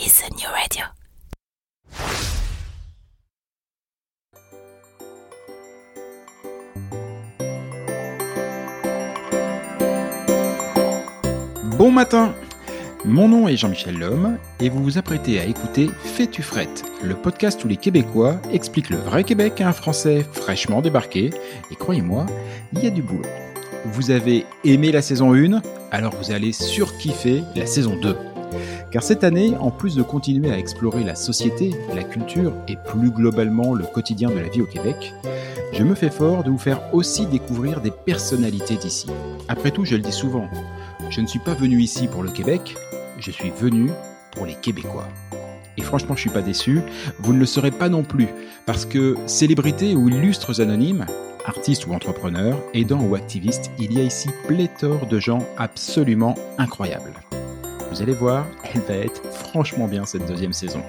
New radio. Bon matin Mon nom est Jean-Michel Lhomme et vous vous apprêtez à écouter Fais-tu frette, le podcast où les Québécois expliquent le vrai Québec à un Français fraîchement débarqué. Et croyez-moi, il y a du boulot. Vous avez aimé la saison 1, alors vous allez surkiffer la saison 2. Car cette année, en plus de continuer à explorer la société, la culture et plus globalement le quotidien de la vie au Québec, je me fais fort de vous faire aussi découvrir des personnalités d'ici. Après tout, je le dis souvent, je ne suis pas venu ici pour le Québec, je suis venu pour les Québécois. Et franchement, je suis pas déçu, vous ne le serez pas non plus, parce que célébrités ou illustres anonymes, artistes ou entrepreneurs, aidants ou activistes, il y a ici pléthore de gens absolument incroyables. Vous allez voir, elle va être franchement bien cette deuxième saison.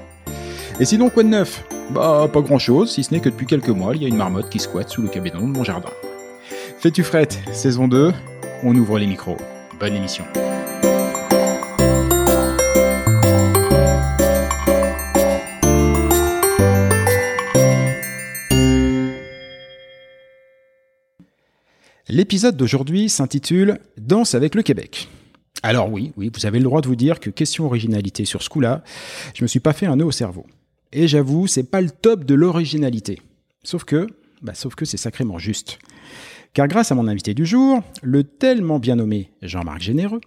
Et sinon, quoi de neuf? Bah, pas grand chose, si ce n'est que depuis quelques mois, il y a une marmotte qui squatte sous le cabinet de mon jardin. Fais-tu frette, saison 2, on ouvre les micros. Bonne émission. L'épisode d'aujourd'hui s'intitule Danse avec le Québec. Alors oui, oui, vous avez le droit de vous dire que question originalité sur ce coup-là, je me suis pas fait un nœud au cerveau. Et j'avoue, c'est pas le top de l'originalité. Sauf que, bah, sauf que c'est sacrément juste. Car grâce à mon invité du jour, le tellement bien nommé Jean-Marc Généreux,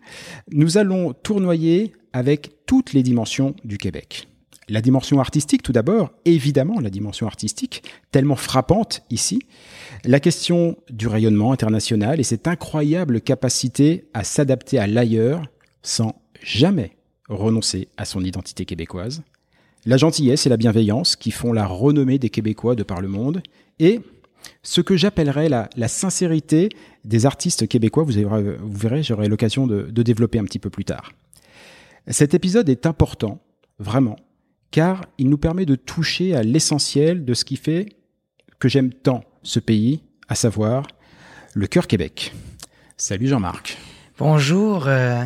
nous allons tournoyer avec toutes les dimensions du Québec. La dimension artistique tout d'abord, évidemment la dimension artistique, tellement frappante ici, la question du rayonnement international et cette incroyable capacité à s'adapter à l'ailleurs sans jamais renoncer à son identité québécoise, la gentillesse et la bienveillance qui font la renommée des Québécois de par le monde, et ce que j'appellerais la, sincérité des artistes québécois, vous, verrez, j'aurai l'occasion de développer un petit peu plus tard. Cet épisode est important, vraiment, car il nous permet de toucher à l'essentiel de ce qui fait que j'aime tant ce pays, à savoir le cœur Québec. Salut Jean-Marc. Bonjour euh,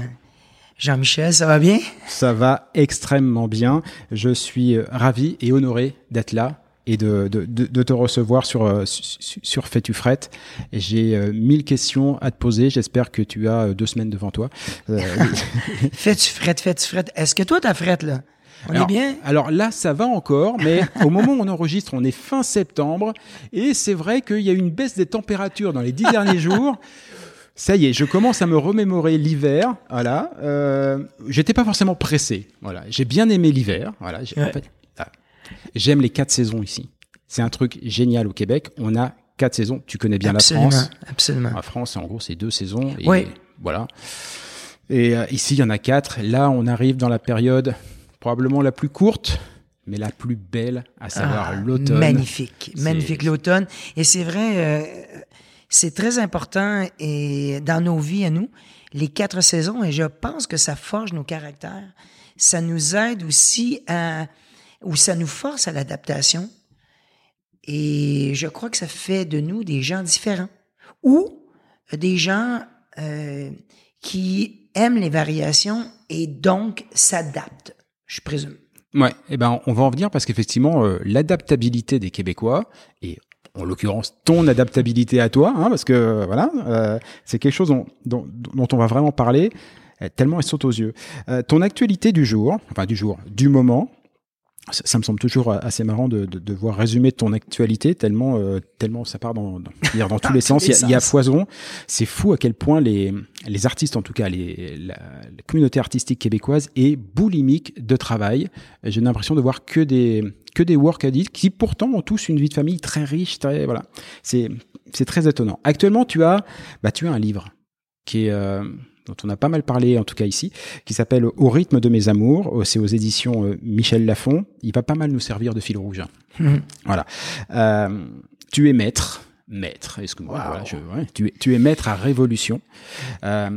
Jean-Michel, ça va bien? Ça va extrêmement bien. Je suis euh, ravi et honoré d'être là et de, de, de, de te recevoir sur, euh, sur, Fais-tu frette. J'ai euh, mille questions à te poser. J'espère que tu as deux semaines devant toi. Euh, Fais-tu frette, fais-tu frette? Est-ce que toi, t'as frette, là? On alors, est bien? Alors là, ça va encore, mais au moment où on enregistre, on est fin septembre, et c'est vrai qu'il y a eu une baisse des températures dans les dix derniers jours. Ça y est, je commence à me remémorer l'hiver. Voilà, euh, j'étais pas forcément pressé. Voilà, j'ai bien aimé l'hiver. Voilà, j'ai- en Ouais. fait, ah, j'aime les quatre saisons ici. C'est un truc génial au Québec. On a quatre saisons. Tu connais bien absolument, la France. absolument. En France, en gros, c'est deux saisons. Et Oui. Voilà. Et euh, ici, il y en a quatre. Là, on arrive dans la période probablement la plus courte mais la plus belle, à savoir Ah, l'automne. Magnifique, magnifique l'automne. Et c'est vrai, euh, c'est très important et dans nos vies à nous, les quatre saisons. Et je pense que ça forge nos caractères. Ça nous aide aussi à, ou ça nous force à l'adaptation. Et je crois que ça fait de nous des gens différents ou des gens euh, qui aiment les variations et donc s'adaptent, je présume. Ouais, eh ben on va en venir parce qu'effectivement euh, l'adaptabilité des Québécois et en l'occurrence ton adaptabilité à toi, hein, parce que euh, voilà, euh, c'est quelque chose dont, dont, dont on va vraiment parler tellement elle saute aux yeux. Ton actualité du jour, enfin du jour, du moment. Ça, me semble toujours assez marrant de, de, de voir résumer ton actualité tellement euh, tellement ça part dans dans, dire, dans tous les sens. Il y, les a, il y a foison. C'est fou à quel point les les artistes, en tout cas les la, la communauté artistique québécoise, est boulimique de travail. J'ai l'impression de voir que des que des work addicts qui pourtant ont tous une vie de famille très riche, très voilà. C'est c'est très étonnant. Actuellement, tu as bah tu as un livre qui est euh, dont on a pas mal parlé en tout cas ici, qui s'appelle Au rythme de mes amours. Euh, C'est aux éditions euh, Michel Lafon. Il va pas mal nous servir de fil rouge. hein. Mhm. Voilà. Euh, tu es maître. Maître, excuse-moi. Voilà, je- ouais, tu, es, tu es maître à Révolution. Euh,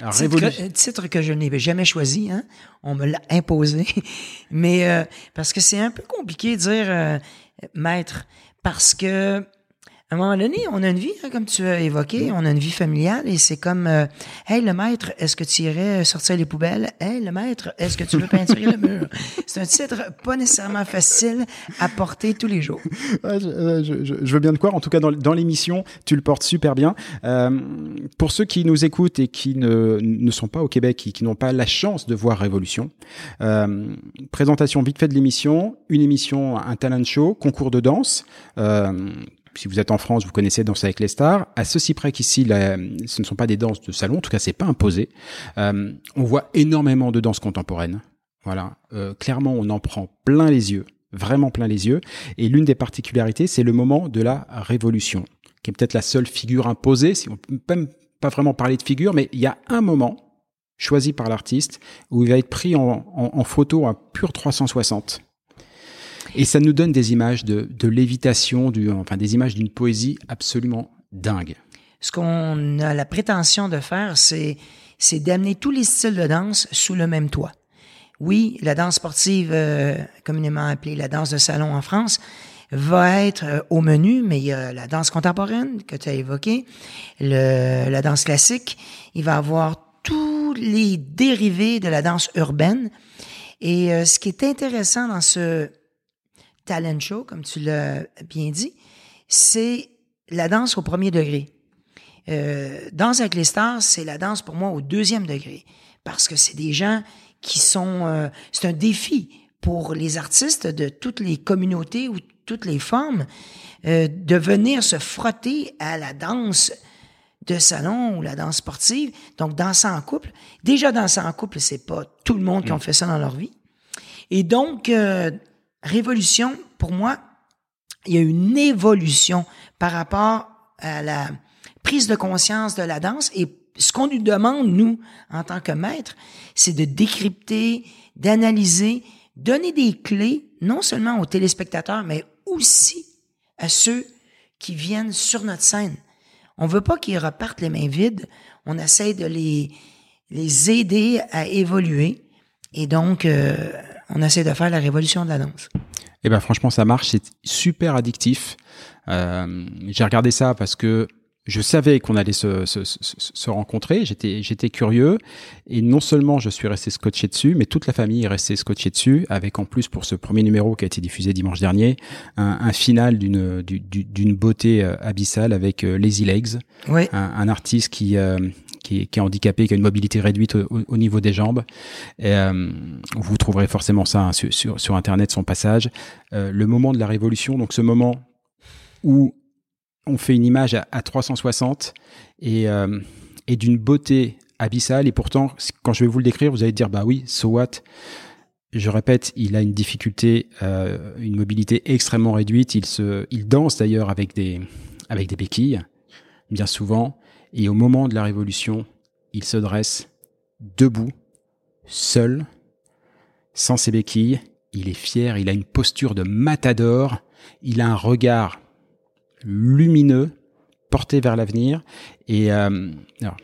Révolu- que, titre que je n'ai jamais choisi, hein? on me l'a imposé. Mais euh, parce que c'est un peu compliqué de dire euh, maître, parce que à un moment donné, on a une vie, hein, comme tu as évoqué, on a une vie familiale et c'est comme euh, Hey le maître, est-ce que tu irais sortir les poubelles? Hey le maître, est-ce que tu veux peinturer le mur? C'est un titre pas nécessairement facile à porter tous les jours. Ouais, je, euh, je- veux bien te croire. En tout cas, dans, dans l'émission, tu le portes super bien. Euh, pour ceux qui nous écoutent et qui ne, ne sont pas au Québec et qui n'ont pas la chance de voir Révolution, euh, présentation vite fait de l'émission, une émission, un talent show, concours de danse. Si vous êtes en France, vous connaissez Danse avec les stars. À ceci près qu'ici, ce ne sont pas des danses de salon. En tout cas, c'est pas imposé. Euh, on voit énormément de danse contemporaine. Voilà. Euh, clairement, on en prend plein les yeux, vraiment plein les yeux. Et l'une des particularités, c'est le moment de la révolution, qui est peut-être la seule figure imposée. Si on peut même pas vraiment parler de figure, mais il y a un moment choisi par l'artiste où il va être pris en, en- en photo à pur 360. Et ça nous donne des images de, de lévitation, du, enfin des images d'une poésie absolument dingue. Ce qu'on a la prétention de faire, c'est c'est d'amener tous les styles de danse sous le même toit. Oui, la danse sportive, euh, communément appelée la danse de salon en France, va être euh, au menu, mais il y a la danse contemporaine que tu as évoquée, le, la danse classique, il va avoir tous les dérivés de la danse urbaine. Et euh, ce qui est intéressant dans ce talent show, comme tu l'as bien dit, c'est la danse au premier degré. Euh, danse avec les stars, c'est la danse pour moi au deuxième degré. Parce que c'est des gens qui sont... euh, c'est un défi pour les artistes de toutes les communautés ou toutes les formes euh, de venir se frotter à la danse de salon ou la danse sportive. Donc, danser en couple. Déjà, danser en couple, c'est pas tout le monde qui ont fait ça dans leur vie. Et donc, euh, Révolution, pour moi, il y a une évolution par rapport à la prise de conscience de la danse et ce qu'on nous demande, nous, en tant que maîtres, c'est de décrypter, d'analyser, donner des clés, non seulement aux téléspectateurs, mais aussi à ceux qui viennent sur notre scène. On veut pas qu'ils repartent les mains vides. On essaie de les, les aider à évoluer. Et donc, euh, on essaie de faire la révolution de la danse. Eh ben franchement, ça marche, c'est super addictif. Euh, j'ai regardé ça parce que je savais qu'on allait se, se, se, se rencontrer, j'étais j'étais curieux et non seulement je suis resté scotché dessus, mais toute la famille est restée scotchée dessus, avec en plus pour ce premier numéro qui a été diffusé dimanche dernier, un, un final d'une du- du- d'une beauté euh, abyssale avec euh, Lazy Legs, Oui. un, un artiste qui, euh, qui, est, qui est handicapé, qui a une mobilité réduite au, au- au niveau des jambes. Et, euh, vous trouverez forcément ça hein, sur, sur, sur Internet, son passage. Euh, le moment de la révolution, donc ce moment où on fait une image à, à 360 et, euh, et d'une beauté abyssale. Et pourtant, quand je vais vous le décrire, vous allez dire, bah oui, so je répète, il a une difficulté, euh, une mobilité extrêmement réduite. Il se, il danse d'ailleurs avec des, avec des béquilles, bien souvent. Et au moment de la révolution, il se dresse debout, seul, sans ses béquilles. il est fier, il a une posture de matador, il a un regard lumineux, porté vers l'avenir. Et euh, alors,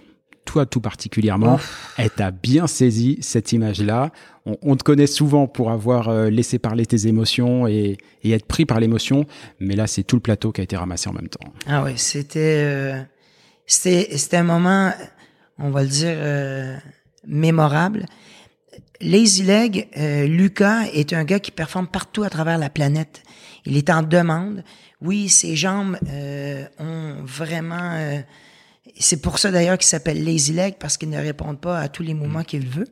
toi tout particulièrement, elle t'a bien saisi cette image-là. On, on, te connaît souvent pour avoir euh, laissé parler tes émotions et, et être pris par l'émotion, mais là c'est tout le plateau qui a été ramassé en même temps. Ah oui, c'était euh, c'était c'était un moment, on va le dire euh, mémorable. Lazy Leg, euh, Lucas est un gars qui performe partout à travers la planète. Il est en demande. Oui, ses jambes euh, ont vraiment. euh, c'est pour ça d'ailleurs qu'il s'appelle Lazy Leg parce qu'il ne répond pas à tous les mouvements qu'il veut.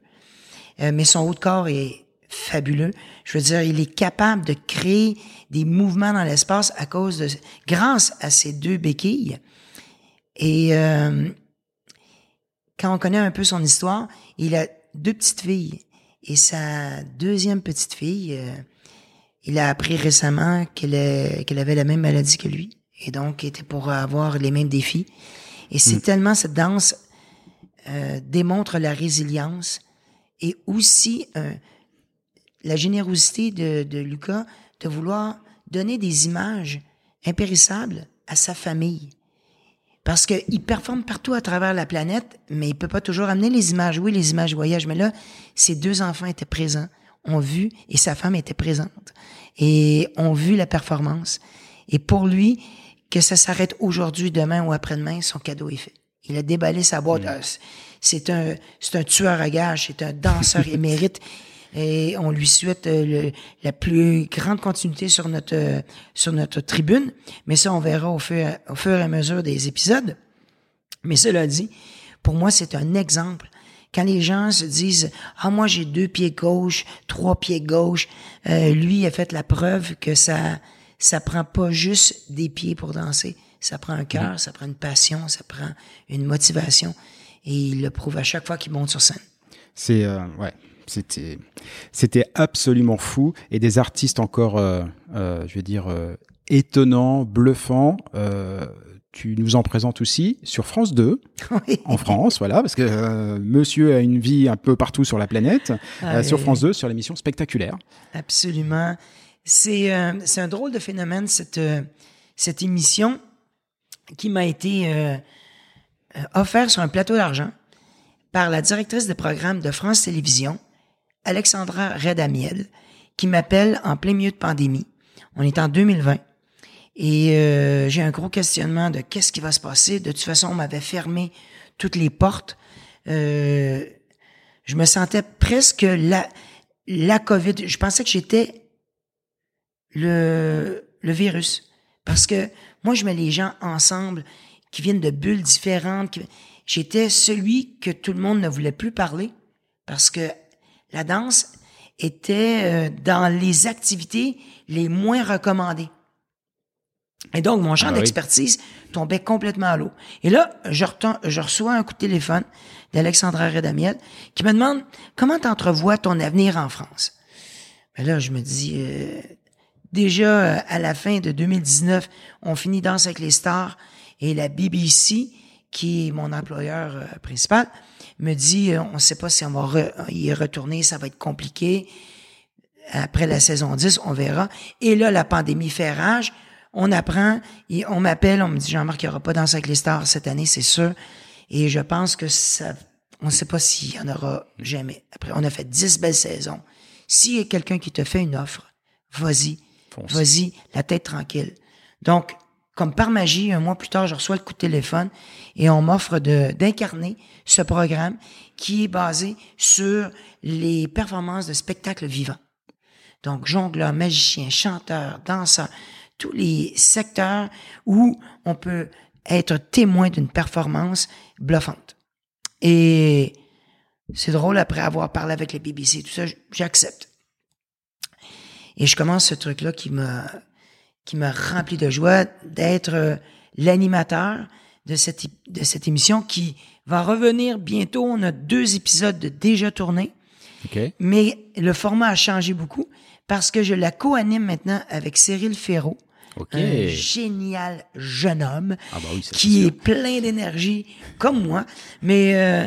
Euh, mais son haut de corps est fabuleux. Je veux dire, il est capable de créer des mouvements dans l'espace à cause de, grâce à ses deux béquilles. Et euh, quand on connaît un peu son histoire, il a deux petites filles. Et sa deuxième petite fille, euh, il a appris récemment qu'elle avait la même maladie que lui. Et donc, était pour avoir les mêmes défis. Et c'est tellement cette danse euh, démontre la résilience et aussi euh, la générosité de, de Lucas de vouloir donner des images impérissables à sa famille. Parce qu'il performe partout à travers la planète, mais il peut pas toujours amener les images. Oui, les images voyage, mais là, ses deux enfants étaient présents, ont vu, et sa femme était présente, et ont vu la performance. Et pour lui, que ça s'arrête aujourd'hui, demain ou après-demain, son cadeau est fait. Il a déballé sa boîte. C'est- C'est un, c'est un tueur à gages, c'est un danseur émérite. Et on lui souhaite euh, le- la plus grande continuité sur notre, euh, sur notre tribune. Mais ça, on verra au fur, au fur et à mesure des épisodes. Mais cela dit, pour moi, c'est un exemple. Quand les gens se disent ah moi j'ai deux pieds gauche, trois pieds gauche, euh, lui a fait la preuve que ça ça prend pas juste des pieds pour danser, ça prend un cœur, ça prend une passion, ça prend une motivation. Et il le prouve à chaque fois qu'il monte sur scène. C'est euh, ouais, c'était c'était absolument fou. Et des artistes encore, euh, je vais dire étonnants, bluffants. Tu nous en présentes aussi sur France 2 Oui. en France, voilà, parce que euh, Monsieur a une vie un peu partout sur la planète. euh, sur. France 2, sur l'émission Spectaculaire. Absolument. C'est euh, c'est un drôle de phénomène, cette, cette émission qui m'a été offerte sur un plateau d'argent par la directrice de programme de France Télévisions, Alexandra Redamiel, qui m'appelle en plein milieu de pandémie. On est en 2020. Et euh, j'ai un gros questionnement de qu'est-ce qui va se passer. De toute façon, on m'avait fermé toutes les portes. Euh, je me sentais presque la, la COVID. Je pensais que j'étais le, le virus. Parce que moi, je mets les gens ensemble qui viennent de bulles différentes. J'étais celui que tout le monde ne voulait plus parler parce que la danse était euh, dans les activités les moins recommandées. Et donc, mon champ Ah oui. d'expertise tombait complètement à l'eau. Et là, je, reçois un coup de téléphone d'Alexandra Redamiel qui me demande comment t'entrevois ton avenir en France? Mais là, je me dis, euh, déjà euh, à la fin de 2019, on finit Danse avec les stars et la BBC, qui est mon employeur euh, principal, me dit, euh, on ne sait pas si on va re- y retourner, ça va être compliqué. Après la saison 10, on verra. Et là, la pandémie fait rage. On apprend, et on m'appelle, on me dit, Jean-Marc, il n'y aura pas Danse avec les stars cette année, c'est sûr. Et je pense que ça, on ne sait pas s'il y en aura jamais. Après, on a fait 10 belles saisons. S'il y a quelqu'un qui te fait une offre, vas-y, vas-y, la tête tranquille. Donc, comme par magie, un mois plus tard, je reçois le coup de téléphone et on m'offre de, d'incarner ce programme qui est basé sur les performances de spectacles vivants. Donc, jongleur, magicien, chanteur, danseur, tous les secteurs où on peut être témoin d'une performance bluffante. Et c'est drôle, après avoir parlé avec les BBC, tout ça, j'accepte. Et je commence ce truc-là qui m'a qui m'a rempli de joie d'être euh, l'animateur de cette, é- de cette émission qui va revenir bientôt. On a deux épisodes de déjà tournés. Mais le format a changé beaucoup parce que je la co-anime maintenant avec Cyril Ferraud, Un génial jeune homme Ah bah oui, qui est plein d'énergie, comme moi. Mais euh,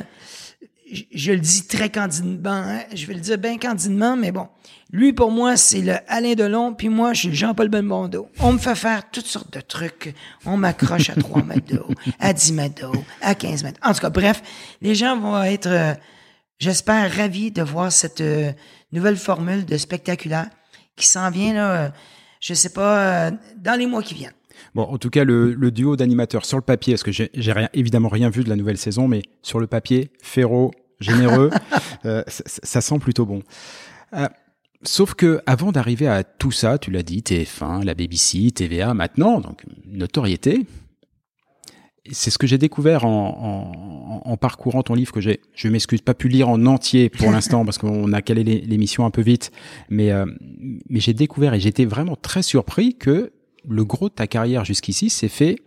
je, je le dis très candidement, hein, je vais le dire bien candidement, mais bon. Lui, pour moi, c'est le Alain Delon, puis moi, je suis Jean-Paul Belmondo. On me fait faire toutes sortes de trucs. On m'accroche à 3 mètres d'eau, à 10 mètres d'eau, à 15 mètres. En tout cas, bref, les gens vont être, euh, j'espère, ravis de voir cette euh, nouvelle formule de spectaculaire qui s'en vient, là, je sais pas, euh, dans les mois qui viennent. Bon, en tout cas, le, le duo d'animateurs sur le papier, parce que j'ai rien, évidemment rien vu de la nouvelle saison, mais sur le papier, Féro, généreux, euh, ça, ça sent plutôt bon. Euh, sauf que avant d'arriver à tout ça, tu l'as dit, TF1, la BBC, TVA, maintenant, donc notoriété. C'est ce que j'ai découvert en, en, en parcourant ton livre que j'ai, je m'excuse, pas pu lire en entier pour l'instant parce qu'on a calé l'é- l'émission un peu vite, mais euh, mais j'ai découvert et j'étais vraiment très surpris que le gros de ta carrière jusqu'ici s'est fait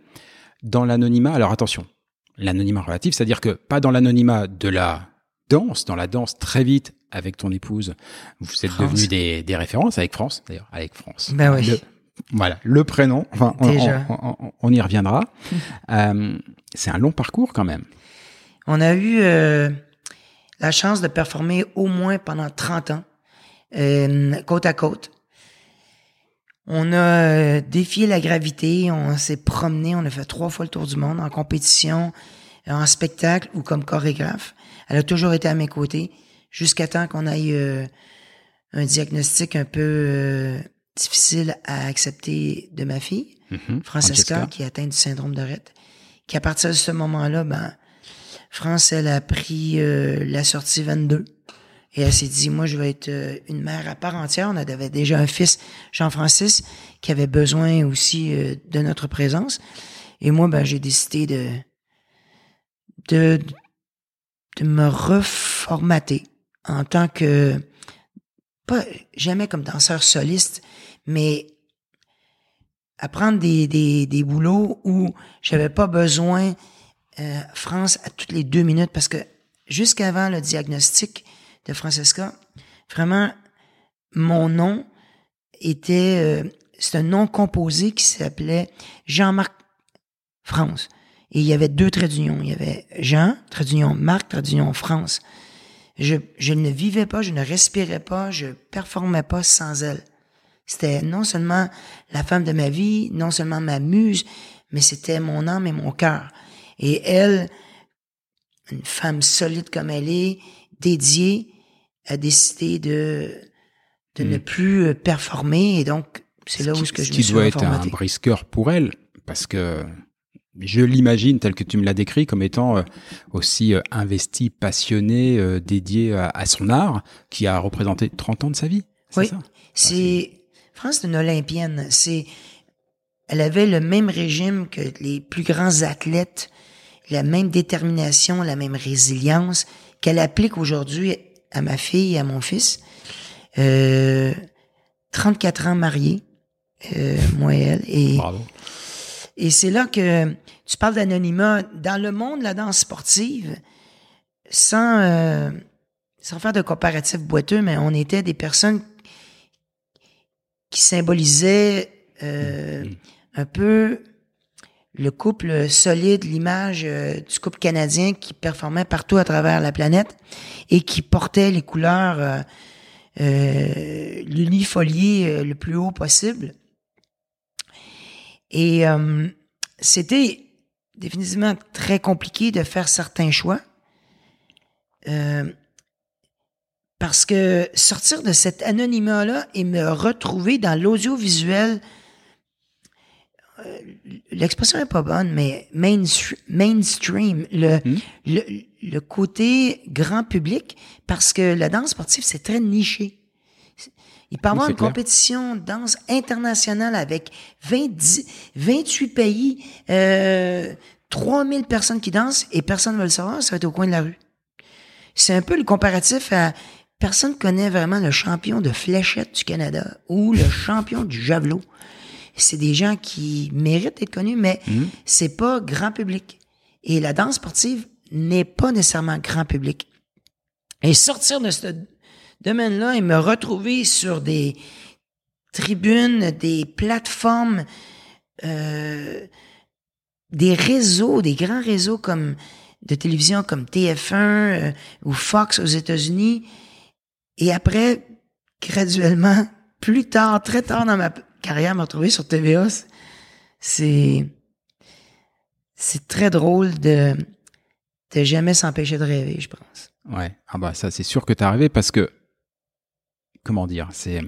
dans l'anonymat. Alors attention, l'anonymat relatif, c'est-à-dire que pas dans l'anonymat de la danse, dans la danse très vite avec ton épouse, vous êtes France. devenus des, des références avec France, d'ailleurs, avec France. Ben oui. Le- voilà, le prénom, enfin, on, Déjà. on- on- on y reviendra. Euh, c'est un long parcours quand même. On a eu euh, la chance de performer au moins pendant 30 ans, euh, côte à côte. On a défié la gravité, on s'est promené, on a fait trois fois le tour du monde en compétition, en spectacle ou comme chorégraphe. Elle a toujours été à mes côtés jusqu'à temps qu'on ait euh, un diagnostic un peu euh, difficile à accepter de ma fille. Mhm. Francesca, Francesca. qui est atteinte du syndrome de Rett, qui à partir de ce moment-là, ben, France, elle a pris euh, la sortie 22 et elle s'est dit, moi, je vais être euh, une mère à part entière. On avait déjà un fils, Jean-Francis, qui avait besoin aussi euh, de notre présence. Et moi, ben, j'ai décidé de, de, de me reformater en tant que, pas jamais comme danseur soliste, mais à prendre des, des, des boulots où j'avais pas besoin euh, France à toutes les deux minutes parce que jusqu'avant le diagnostic de Francesca, vraiment mon nom était euh, c'est un nom composé qui s'appelait Jean-Marc France. Et il y avait deux traits d'union. Il y avait Jean, trait d'union Marc, trait d'union France. Je, je ne vivais pas, je ne respirais pas, je performais pas sans elle. C'était non seulement la femme de ma vie, non seulement ma muse, mais c'était mon âme et mon cœur. Et elle, une femme solide comme elle est, dédiée, a décidé de, de Mm. ne plus euh, performer. Et donc, c'est là où qui, ce que je ce me qui suis doit être un brisqueur pour elle, parce que je l'imagine tel que tu me l'as décrit comme étant euh, aussi euh, investi, passionné, dédié à, à son art, qui a représenté 30 ans de sa vie. C'est Oui. ça C'est France c'est une olympienne. C'est elle avait le même régime que les plus grands athlètes, la même détermination, la même résilience qu'elle applique aujourd'hui à ma fille et à mon fils. Euh, 34 ans mariés, euh, moi et elle. Et, Bravo. et c'est là que tu parles d'anonymat. Dans le monde de la danse sportive, sans, euh, sans faire de comparatif boiteux, mais on était des personnes qui symbolisaient euh, un peu le couple solide, l'image euh, du couple canadien qui performait partout à travers la planète et qui portait les couleurs euh, euh, l'unifolié euh, le plus haut possible. Et euh, c'était définitivement très compliqué de faire certains choix. Parce que sortir de cet anonymat-là et me retrouver dans l'audiovisuel, euh, l'expression est pas bonne, mais mainstream, mainstream le, Hmm? le, le côté grand public, parce que la danse sportive, c'est très niché. Il peut y avoir une clair. compétition de danse internationale avec 20, 10 28 pays, euh, 3000 personnes qui dansent et personne ne va le savoir, ça va être au coin de la rue. C'est un peu le comparatif à personne connaît vraiment le champion de fléchette du Canada ou le champion du javelot. C'est des gens qui méritent d'être connus, mais c'est pas grand public. Et la danse sportive n'est pas nécessairement grand public. Et sortir de ce domaine-là et me retrouver sur des tribunes, des plateformes, euh, des réseaux, des grands réseaux comme de télévision comme TF1 euh, ou Fox aux États-Unis. Et après, graduellement, plus tard, très tard dans ma carrière, me retrouver sur TVA, c'est c'est très drôle de de jamais s'empêcher de rêver, je pense. Ouais. Ah bah ça c'est sûr que t'es arrivé parce que comment dire, c'est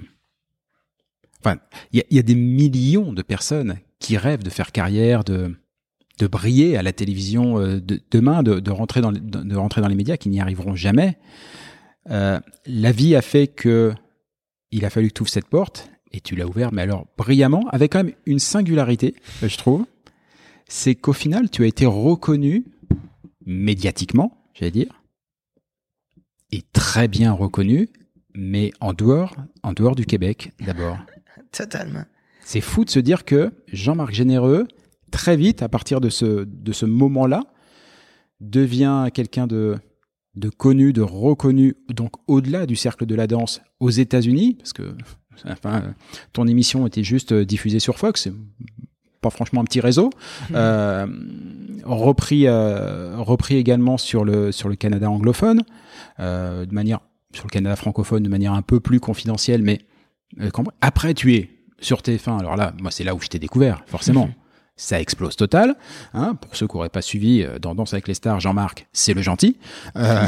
enfin il y, a des millions de personnes qui rêvent de faire carrière, de de briller à la télévision euh, de, demain, de, rentrer dans de, rentrer dans les médias, qui n'y arriveront jamais. Euh, la vie a fait que il a fallu que tu ouvres cette porte et tu l'as ouvert, mais alors brillamment, avec quand même une singularité, je trouve, c'est qu'au final, tu as été reconnu médiatiquement, j'allais dire, et très bien reconnu, mais en dehors, en dehors du Québec d'abord. Totalement. C'est fou de se dire que Jean-Marc Généreux, très vite, à partir de ce, de ce moment-là, devient quelqu'un de, de connu, de reconnu, donc au-delà du cercle de la danse aux États-Unis, parce que enfin, ton émission était juste diffusée sur Fox, pas franchement un petit réseau, mmh. euh, repris, euh, repris également sur le, sur le Canada anglophone, euh, de manière, sur le Canada francophone de manière un peu plus confidentielle, mais euh, après tu es sur TF1, alors là, moi c'est là où je t'ai découvert, forcément. Mmh ça explose total. Hein, pour ceux qui n'auraient pas suivi euh, dans Danse avec les stars, Jean-Marc, c'est le gentil. Euh,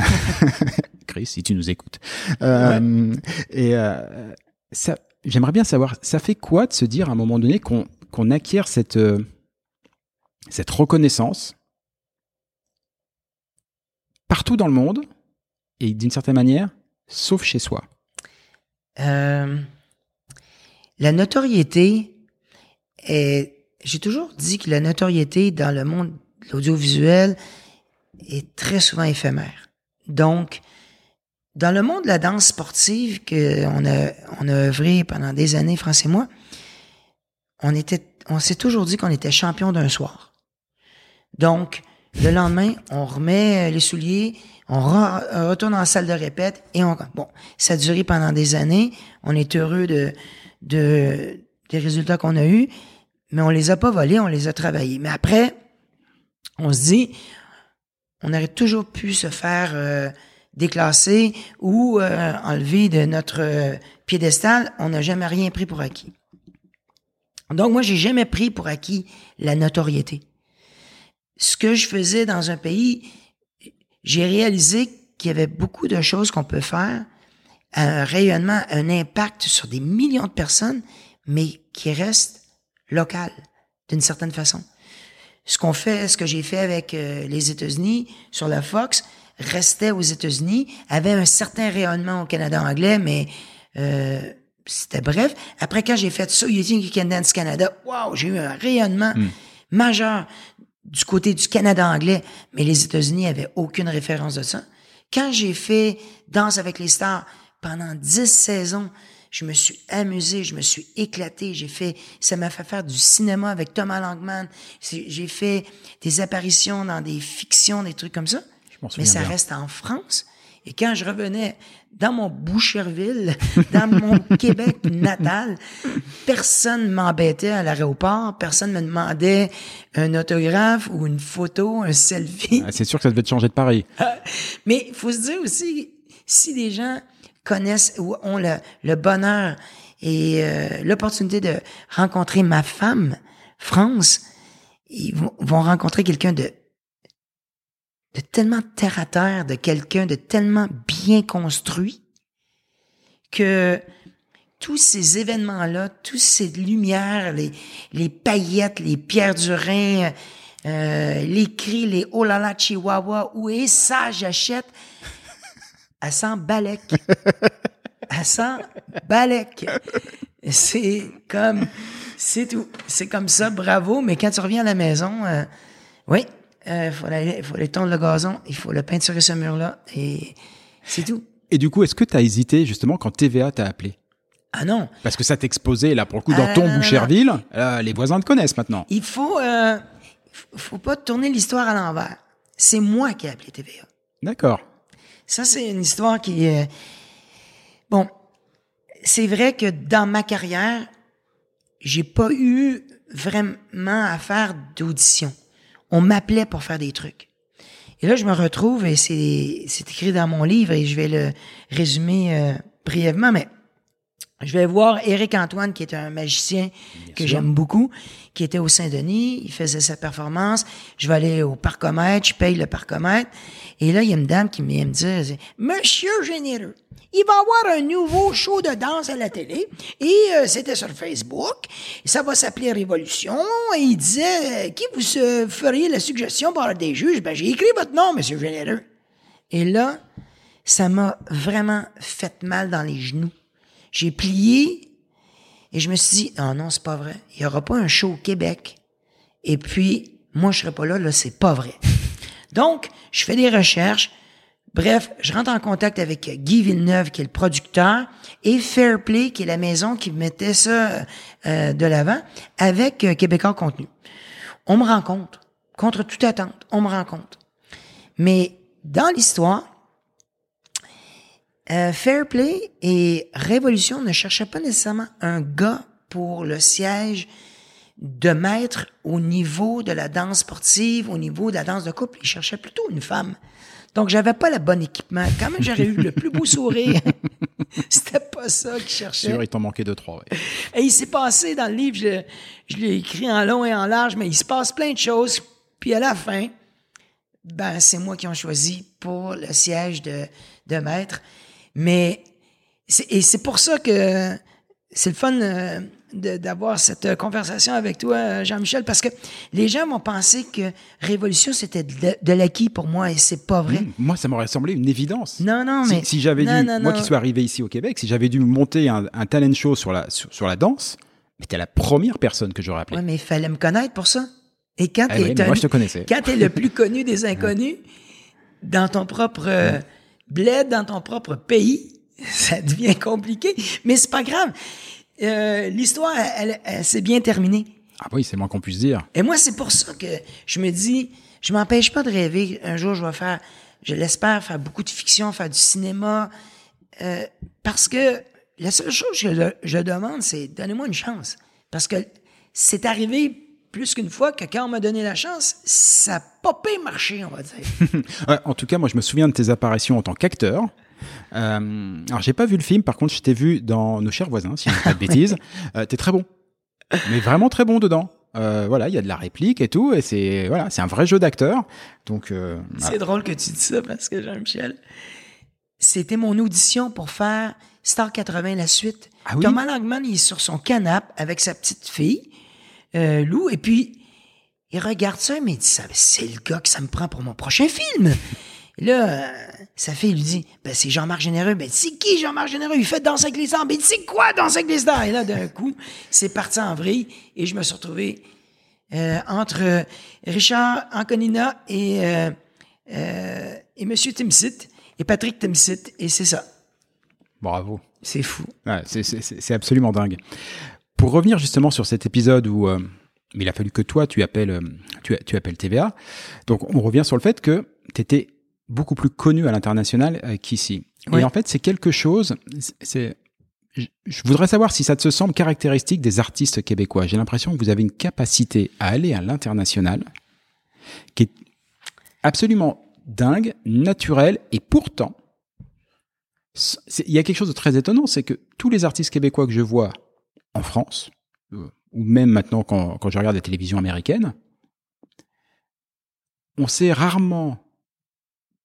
Chris, si tu nous écoutes. Euh, et euh, ça, j'aimerais bien savoir, ça fait quoi de se dire à un moment donné qu'on qu'on acquiert cette cette reconnaissance partout dans le monde et d'une certaine manière, sauf chez soi? la notoriété est j'ai toujours dit que la notoriété dans le monde de l'audiovisuel est très souvent éphémère. Donc, dans le monde de la danse sportive qu'on a, on a œuvré pendant des années, France et moi, on était, on s'est toujours dit qu'on était champion d'un soir. Donc, le lendemain, on remet les souliers, on retourne en salle de répète et on, bon, ça a duré pendant des années. On est heureux de, de, des résultats qu'on a eus mais on les a pas volés, on les a travaillés. Mais après, on se dit, on aurait toujours pu se faire euh, déclasser ou euh, enlever de notre euh, piédestal. On n'a jamais rien pris pour acquis. Donc moi, j'ai jamais pris pour acquis la notoriété. Ce que je faisais dans un pays, j'ai réalisé qu'il y avait beaucoup de choses qu'on peut faire, un rayonnement, un impact sur des millions de personnes, mais qui restent local, d'une certaine façon. Ce qu'on fait, ce que j'ai fait avec euh, les États-Unis sur la Fox, restait aux États-Unis, avait un certain rayonnement au Canada anglais, mais euh, c'était bref. Après, quand j'ai fait So You Think You Can Dance Canada, wow, j'ai eu un rayonnement hmm. majeur du côté du Canada anglais, mais les États-Unis avaient aucune référence de ça. Quand j'ai fait Danse avec les stars pendant dix saisons, je me suis amusé, je me suis éclaté, j'ai fait, ça m'a fait faire du cinéma avec Thomas Langman, j'ai fait des apparitions dans des fictions, des trucs comme ça. Mais ça reste en France. Et quand je revenais dans mon Boucherville, dans mon Québec natal, personne m'embêtait à l'aéroport, personne me demandait un autographe ou une photo, un selfie. Ah, c'est sûr que ça devait te changer de Paris. Mais il faut se dire aussi, si des gens connaissent ou ont le, bonheur. Et euh, l'opportunité de rencontrer ma femme, France, ils vont, rencontrer quelqu'un de, de tellement terre à terre, de quelqu'un de tellement bien construit que tous ces événements-là, toutes ces lumières, les, les paillettes, les pierres du Rhin, euh, les cris, les oh là là chihuahua, où est ça, j'achète, balèque. elle sent balèque. C'est comme, c'est tout. C'est comme ça, bravo. Mais quand tu reviens à la maison, euh, oui, il euh, faut, aller, faut aller tondre le gazon, il faut le peinturer ce mur-là, et c'est tout. Et du coup, est-ce que tu as hésité justement quand TVA t'a appelé? Ah non. Parce que ça t'exposait là pour le coup dans ah ton Boucherville. les voisins te connaissent maintenant. Il faut, euh, faut pas tourner l'histoire à l'envers. C'est moi qui ai appelé TVA. D'accord. Ça, c'est une histoire qui est... Bon, c'est vrai que dans ma carrière, j'ai pas eu vraiment à faire d'audition. On m'appelait pour faire des trucs. Et là, je me retrouve, et c'est c'est écrit dans mon livre, et je vais le résumer euh, brièvement, mais je vais voir Éric Antoine, qui est un magicien que j'aime beaucoup, qui était au Saint-Denis, il faisait sa performance. Je vais aller au parcomètre, je paye le parcomètre. Et là, il y a une dame qui vient me dire, Monsieur Généreux, il va avoir un nouveau show de danse à la télé. Et euh, c'était sur Facebook. Ça va s'appeler Révolution. Et il disait, euh, qui vous euh, feriez la suggestion par des juges? Ben, j'ai écrit votre nom, Monsieur Généreux. Et là, ça m'a vraiment fait mal dans les genoux. J'ai plié et je me suis dit, non, non, c'est pas vrai. Il y aura pas un show au Québec. Et puis, moi, je serai pas là, là, c'est pas vrai. Donc, je fais des recherches. Bref, je rentre en contact avec Guy Villeneuve, qui est le producteur, et Fairplay, qui est la maison qui mettait ça euh, de l'avant, avec euh, Québécois Contenu. On me rencontre, contre toute attente, on me rencontre. Mais dans l'histoire, euh, Fairplay et Révolution ne cherchaient pas nécessairement un gars pour le siège de maître au niveau de la danse sportive, au niveau de la danse de couple. Ils cherchaient plutôt une femme. Donc, j'avais pas le bon équipement. Quand même, j'aurais eu le plus beau sourire. C'était pas ça qu'ils cherchaient. Sûr, il t'en manquait deux, trois. ouais. Et il s'est passé dans le livre, je, l'ai- je l'ai écrit en long et en large, mais il se passe plein de choses. Puis à la fin, ben c'est moi qui ont choisi pour le siège de, de maître. Mais c'est- et c'est pour ça que c'est le fun euh, d'avoir cette conversation avec toi, euh, Jean-Michel, parce que les gens vont penser que Révolution c'était de, de l'acquis pour moi et c'est pas vrai. Mmh, Moi, ça m'aurait semblé une évidence. Non, non, mais si, j'avais dû, non, moi non. qui suis arrivé ici au Québec, si j'avais dû monter un, un talent show sur la, sur, sur la danse, mais t'es la première personne que j'aurais appelée. Ouais, mais il fallait me connaître pour ça. Et quand Ah t'es ouais, mais un- moi, je te connaissais. Quand t'es le plus connu des inconnus, dans ton propre euh, bled, dans ton propre pays, ça devient compliqué. Mais c'est pas grave. Euh, L'histoire, elle, elle- elle s'est bien terminée. Ah oui, c'est moins qu'on puisse dire. Et moi, c'est pour ça que je me dis, je m'empêche pas de rêver. Un jour, je vais faire, je l'espère, faire beaucoup de fiction, faire du cinéma. euh, parce que la seule chose que je, je demande, c'est donnez-moi une chance. Parce que c'est arrivé plus qu'une fois que quand on m'a donné la chance, ça n'a pas pu marcher, on va dire. En tout cas, moi, je me souviens de tes apparitions en tant qu'acteur. Euh, alors, j'ai pas vu le film. Par contre, je t'ai vu dans Nos chers voisins, si je dis pas de bêtises. Euh, T'es très bon, mais vraiment très bon dedans. Euh, voilà, il y a de la réplique et tout, et c'est voilà, c'est un vrai jeu d'acteur. Donc, euh, voilà. C'est drôle que tu dis ça parce que Jean-Michel, c'était mon audition pour faire Star 80 la suite. Ah oui? Thomas Langman, il est sur son canapé avec sa petite fille, euh, Lou, et puis il regarde ça, mais il dit ça, c'est le gars que ça me prend pour mon prochain film. Et là, euh, sa fille lui dit, ben c'est Jean-Marc Généreux. Ben c'est qui Jean-Marc Généreux? Il fait Danser avec les stars. Ben c'est quoi Danser avec les stars? Et là, d'un coup, c'est parti en vrille et je me suis retrouvé euh, entre euh, Richard Anconina et, euh, et Monsieur Timsit et Patrick Timsit. Et c'est ça. bravo. C'est fou. Ouais, c'est absolument dingue. Pour revenir justement sur cet épisode où euh, il a fallu que toi tu appelles euh, tu, tu appelles TVA. Donc on revient sur le fait que tu étais beaucoup plus connu à l'international euh, qu'ici. Oui. Et en fait, c'est quelque chose c'est je voudrais savoir si ça te semble caractéristique des artistes québécois. J'ai l'impression que vous avez une capacité à aller à l'international qui est absolument dingue, naturelle et pourtant il y a quelque chose de très étonnant, c'est que tous les artistes québécois que je vois en France, ou même maintenant quand, quand je regarde la télévision américaine, on sait rarement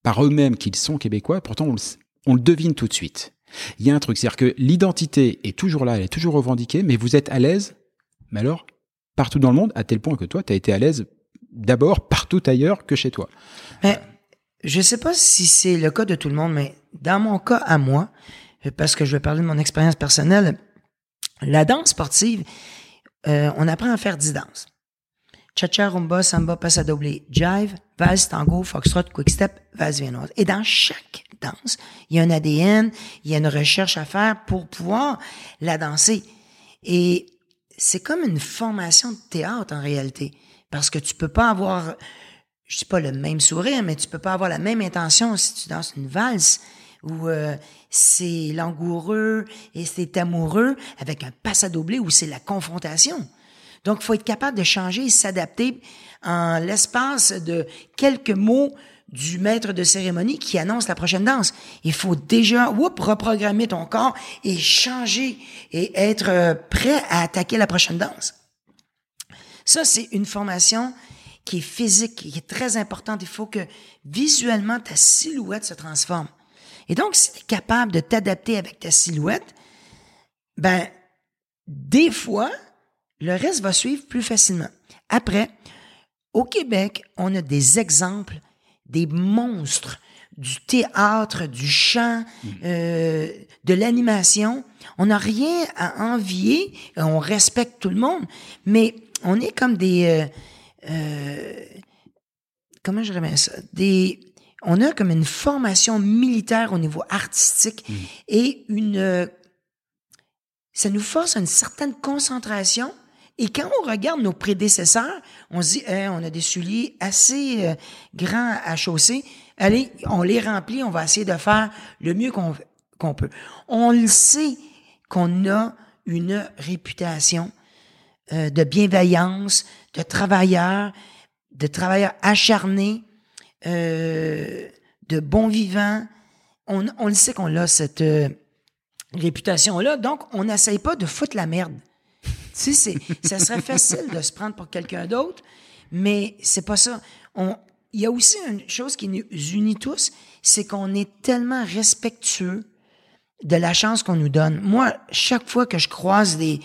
par eux-mêmes qu'ils sont québécois, pourtant on le, on le devine tout de suite. Il y a un truc, c'est-à-dire que l'identité est toujours là, elle est toujours revendiquée, mais vous êtes à l'aise, mais alors, partout dans le monde, à tel point que toi, tu as été à l'aise d'abord partout ailleurs que chez toi. Mais je sais pas si c'est le cas de tout le monde, mais dans mon cas à moi, parce que je vais parler de mon expérience personnelle, la danse sportive, euh, on apprend à faire 10 danses. Cha-cha, rumba, samba, passadoble, jive, valse, tango, foxtrot, quick-step, valse viennoise. Et dans chaque danse, il y a un ADN, il y a une recherche à faire pour pouvoir la danser. Et c'est comme une formation de théâtre en réalité. Parce que tu peux pas avoir, je dis pas le même sourire, mais tu peux pas avoir la même intention si tu danses une valse où euh, c'est langoureux et c'est amoureux avec un passe à où c'est la confrontation. Donc, faut être capable de changer et s'adapter en l'espace de quelques mots du maître de cérémonie qui annonce la prochaine danse. Il faut déjà whoop, reprogrammer ton corps et changer et être euh, prêt à attaquer la prochaine danse. Ça, c'est une formation qui est physique, qui est très importante. Il faut que visuellement ta silhouette se transforme. Et donc, si tu es capable de t'adapter avec ta silhouette, ben, des fois, le reste va suivre plus facilement. Après, au Québec, on a des exemples, des monstres du théâtre, du chant, euh, de l'animation. On n'a rien à envier, on respecte tout le monde, mais on est comme des... Euh, euh, comment je remets ça? Des, on a comme une formation militaire au niveau artistique et une... ça nous force à une certaine concentration et quand on regarde nos prédécesseurs, on se dit, on a des souliers assez euh, grands à chausser. Allez, on les remplit, on va essayer de faire le mieux qu'on qu'on peut. On le sait qu'on a une réputation euh, de bienveillance, de travailleurs, de travailleurs acharnés, euh, de bons vivants. On, on le sait qu'on a cette euh, réputation-là, donc on n'essaye pas de foutre la merde. Tu sais, c'est- ça serait facile de se prendre pour quelqu'un d'autre, mais c'est pas ça. On, il y a aussi une chose qui nous unit tous, c'est qu'on est tellement respectueux de la chance qu'on nous donne. Moi, chaque fois que je croise des,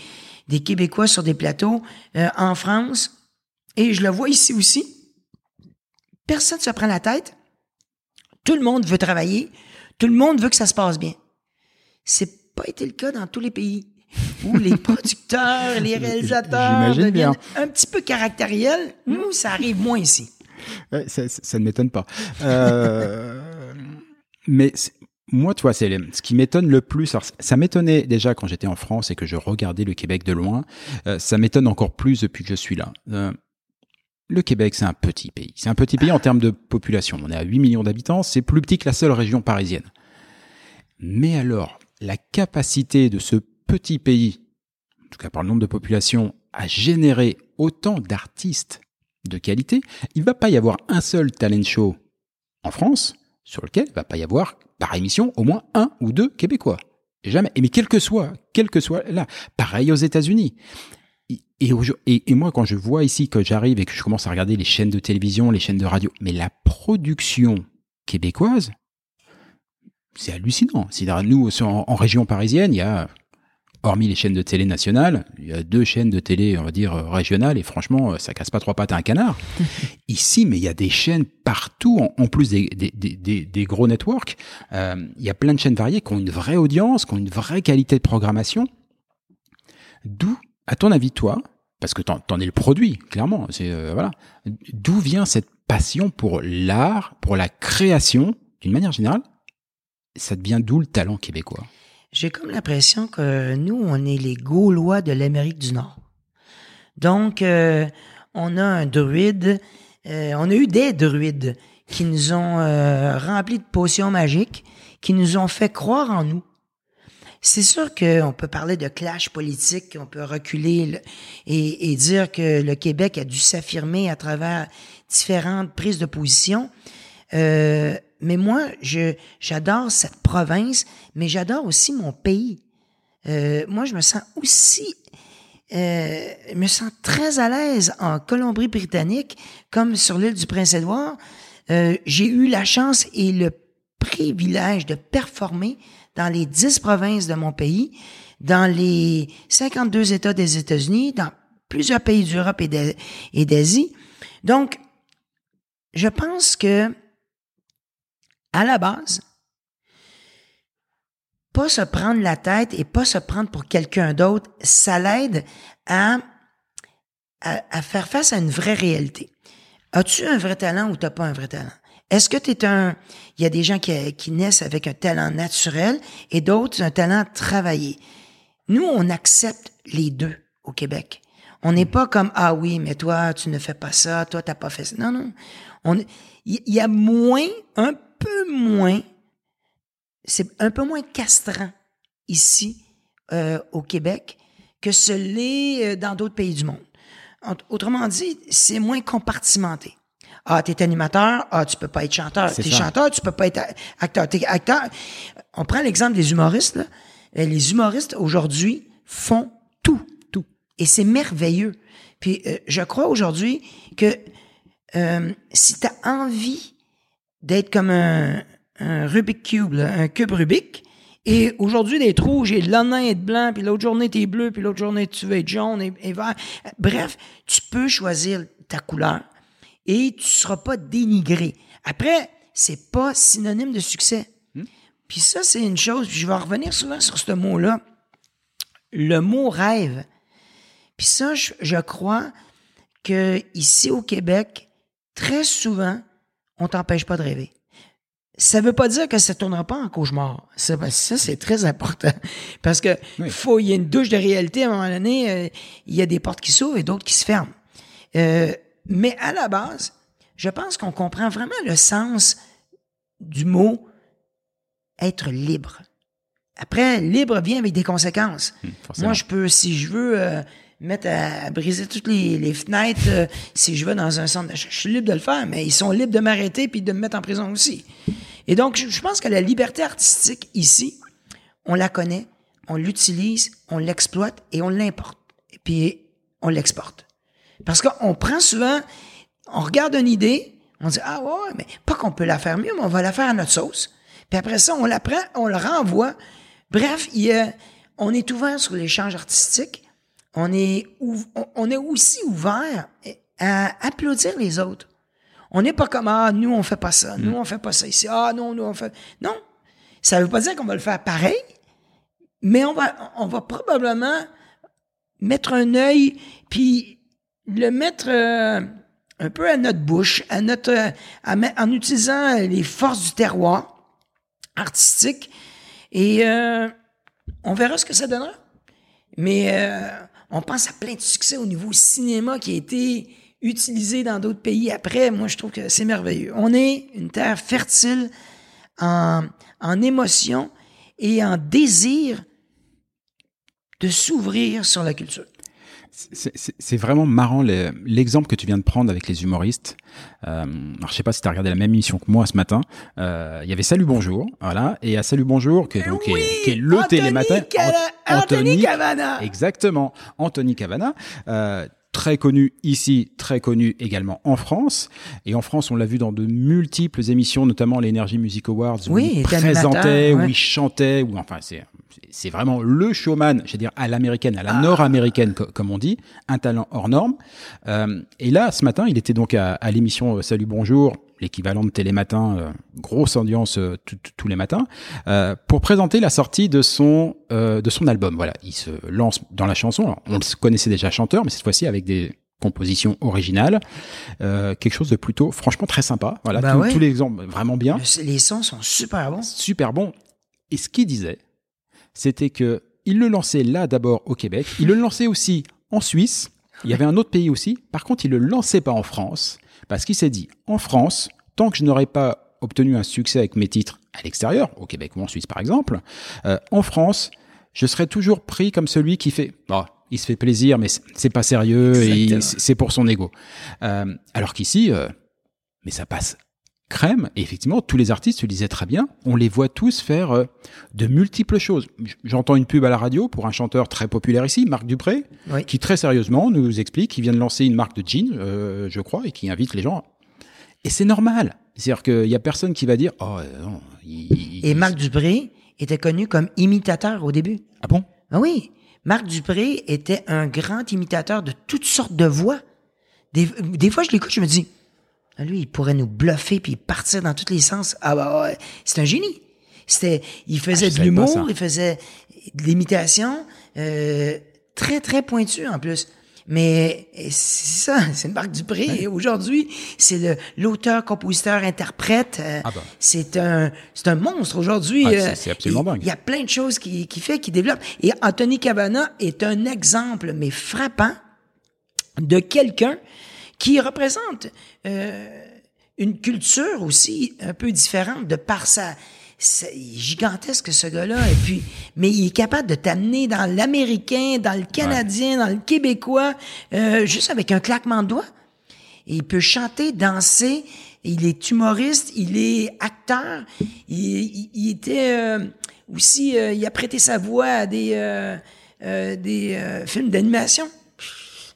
des Québécois sur des plateaux euh, en France, et je le vois ici aussi, personne ne se prend la tête. Tout le monde veut travailler. Tout le monde veut que ça se passe bien. C'est pas été le cas dans tous les pays où les producteurs, les réalisateurs bien. deviennent un petit peu caractériels. Nous, ça arrive moins ici. Ouais, ça, ça- ça ne m'étonne pas. Euh, mais moi, tu vois, c'est ce qui m'étonne le plus. alors, ça m'étonnait déjà quand j'étais en France et que je regardais le Québec de loin. Euh, ça m'étonne encore plus depuis que je suis là. Euh, le Québec, c'est un petit pays. C'est un petit pays en termes de population. On est à 8 millions d'habitants. C'est plus petit que la seule région parisienne. Mais alors, la capacité de ce petit pays, en tout cas par le nombre de population, à générer autant d'artistes de qualité, il va pas y avoir un seul talent show en France sur lequel il va pas y avoir par émission au moins un ou deux Québécois. Jamais. Et mais quel que soit, quel que soit là, pareil aux États-Unis. Et, moi, quand je vois ici que j'arrive et que je commence à regarder les chaînes de télévision, les chaînes de radio, mais la production québécoise, c'est hallucinant. C'est-à-dire, nous, en, en région parisienne, il y a, hormis les chaînes de télé nationales, il y a deux chaînes de télé, on va dire, régionales, et franchement, ça casse pas trois pattes à un canard. Ici, mais il y a des chaînes partout, en, en plus des, des, des, des- des gros networks. Euh, il y a plein de chaînes variées qui ont une vraie audience, qui ont une vraie qualité de programmation. D'où, à ton avis, toi, parce que t'en, t'en es le produit, clairement, c'est euh, voilà, d'où vient cette passion pour l'art, pour la création, d'une manière générale? Ça devient d'où le talent québécois? J'ai comme l'impression que nous, on est les Gaulois de l'Amérique du Nord. Donc, euh, on a un druide, euh, on a eu des druides qui nous ont remplis de potions magiques, qui nous ont fait croire en nous. C'est sûr qu'on peut parler de clash politique, on peut reculer le- et, dire que le Québec a dû s'affirmer à travers différentes prises de position. Euh, mais moi, je j'adore cette province, mais j'adore aussi mon pays. Euh, moi, je me sens aussi, euh, je me sens très à l'aise en Colombie-Britannique, comme sur l'île du Prince-Édouard. J'ai eu la chance et le privilège de performer dans les 10 provinces de mon pays, dans les 52 États des États-Unis, dans plusieurs pays d'Europe et d'Asie. Donc, je pense que, à la base, pas se prendre la tête et pas se prendre pour quelqu'un d'autre, ça l'aide à, à, à faire face à une vraie réalité. As-tu un vrai talent ou t'as pas un vrai talent? Est-ce que tu es un... Il y a des gens qui, naissent avec un talent naturel et d'autres un talent travaillé. Nous, on accepte les deux au Québec. On n'est pas comme ah oui, mais toi tu ne fais pas ça, toi t'as pas fait ça. Non non, on il y, a moins, un peu moins, c'est un peu moins castrant ici euh, au Québec que ce l'est euh, dans d'autres pays du monde. Aut- Autrement dit, c'est moins compartimenté. Ah, t'es animateur, ah, tu peux pas être chanteur. T'es chanteur, tu peux pas être acteur. T'es acteur. On prend l'exemple des humoristes, là. Euh, Les humoristes, aujourd'hui, font tout. Tout. Et c'est merveilleux. Puis, euh, je crois aujourd'hui que euh, si tu as envie d'être comme un, un Rubik Cube, là, un cube Rubik, et aujourd'hui d'être rouge et le lendemain être blanc, puis l'autre journée t'es bleu, puis l'autre journée tu veux être jaune et, et vert. Bref, tu peux choisir ta couleur et tu seras pas dénigré. Après, c'est pas synonyme de succès. Puis ça, c'est une chose, puis je vais revenir souvent sur ce mot-là. Le mot rêve. Puis ça, je, je crois que ici au Québec, très souvent, on t'empêche pas de rêver. Ça veut pas dire que ça tournera pas en cauchemar. Ça, ça, c'est très important. Parce que Oui. faut, il y a une douche de réalité à un moment donné, euh, il y a des portes qui s'ouvrent et d'autres qui se ferment. Euh, mais à la base, je pense qu'on comprend vraiment le sens du mot être libre. Après, libre vient avec des conséquences. forcément. Moi, je peux, si je veux, euh, mettre à, à briser toutes les, les fenêtres, euh, si je vais dans un centre d'achat, je suis libre de le faire, mais ils sont libres de m'arrêter puis de me mettre en prison aussi. Et donc, je, je pense que la liberté artistique ici, on la connaît, on l'utilise, on l'exploite et on l'importe. Et puis, on l'exporte. Parce qu'on prend souvent, on regarde une idée, on dit, ah ouais, mais pas qu'on peut la faire mieux, mais on va la faire à notre sauce. Puis après ça, on la prend, on le renvoie. Bref, il y a- on est ouvert sur l'échange artistique. On est, on est aussi ouvert à applaudir les autres. On n'est pas comme, ah, nous, on fait pas ça. Nous, on fait pas ça ici. Ah, non, nous, on fait... Non. Ça veut pas dire qu'on va le faire pareil, mais on va, on va probablement mettre un œil, puis le mettre euh, un peu à notre bouche, à notre, en utilisant les forces du terroir artistique, et euh, on verra ce que ça donnera. Mais euh, on pense à plein de succès au niveau cinéma qui a été utilisé dans d'autres pays après. Moi, je trouve que c'est merveilleux. On est une terre fertile en, en émotions et en désir de s'ouvrir sur la culture. C'est- vraiment marrant le- l'exemple que tu viens de prendre avec les humoristes. Euh, alors je sais pas si tu as regardé la même émission que moi ce matin. Euh, Il y avait Salut Bonjour, voilà, et à Salut Bonjour, qui est, donc, qui est- qui est le Anthony télématin. An- Anthony Cavana. Exactement, Anthony Cavana. euh, Très connu ici, très connu également en France. Et en France, on l'a vu dans de multiples émissions, notamment l'Energy Music Awards, où Oui, il présentait, où ouais. il chantait, où enfin c'est c'est vraiment le showman, je veux dire à l'américaine, à la Ah. nord-américaine co- comme on dit, un talent hors norme. Euh, et là, ce matin, il était donc à, à l'émission euh, Salut Bonjour, l'équivalent de Télématin, euh, grosse audience euh, tous les matins, euh, pour présenter la sortie de son euh, de son album. Voilà, il se lance dans la chanson. Alors, on le connaissait déjà chanteur, mais cette fois-ci avec des compositions originales, euh, quelque chose de plutôt, franchement, très sympa. Voilà, Bah tous- ouais. tous les exemples vraiment bien Le- les sons sont super bons. super bon. Et ce qu'il disait, c'était que il le lançait là d'abord au Québec, il le lançait aussi en Suisse, il y avait un autre pays aussi, par contre il le lançait pas en France, parce qu'il s'est dit, en France, tant que je n'aurais pas obtenu un succès avec mes titres à l'extérieur, au Québec ou en Suisse par exemple, euh, en France, je serais toujours pris comme celui qui fait, bah, il se fait plaisir, mais c'est- pas sérieux et c'est pour son ego. Euh, alors qu'ici, euh, mais ça passe crème. Et effectivement, tous les artistes, tu le disais très bien, on les voit tous faire euh, de multiples choses. J'entends une pub à la radio pour un chanteur très populaire ici, Marc Dupré, Oui. qui très sérieusement nous explique qu'il vient de lancer une marque de jeans, euh, je crois, et qui invite les gens. Et c'est normal. C'est-à-dire qu'il y a personne qui va dire, oh euh, non, il- Et Marc Dupré était connu comme imitateur au début. Ah bon? Ah oui, Marc Dupré était un grand imitateur de toutes sortes de voix. Des, des fois, je l'écoute, je me dis, lui, il pourrait nous bluffer puis partir dans tous les sens. Ah bah ouais, c'est un génie. C'était, il faisait Ah, de l'humour, il faisait de l'imitation, euh, très très pointu en plus. Mais c'est ça, c'est Marc Dupré. Et aujourd'hui, c'est le l'auteur, compositeur, interprète. euh, Ah bah. C'est un, c'est un monstre aujourd'hui. Ah, euh, c'est- absolument dingue. Il y a plein de choses qui, qui fait, qui développe. Et Anthony Cavana est un exemple, mais frappant, de quelqu'un qui représente euh, une culture aussi un peu différente de par sa... C'est gigantesque ce gars-là et puis mais il est capable de t'amener dans l'américain, dans le canadien, dans le québécois, euh, juste avec un claquement de doigts. Et il peut chanter, danser. Il est humoriste, il est acteur. Il, il- il était euh, aussi, euh, il a prêté sa voix à des, euh, euh, des euh, films d'animation.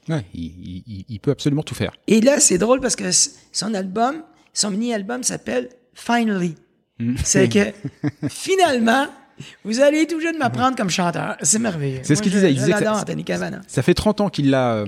Ouais, il, il- il- il peut absolument tout faire. Et là, c'est drôle parce que son album, son mini-album s'appelle Finally. C'est que finalement, vous allez tout jeune m'apprendre comme chanteur. C'est merveilleux. C'est ce qu'il disait, il disait que ça- l'adore, Anthony Cavana. Ça fait 30 ans qu'il a, euh,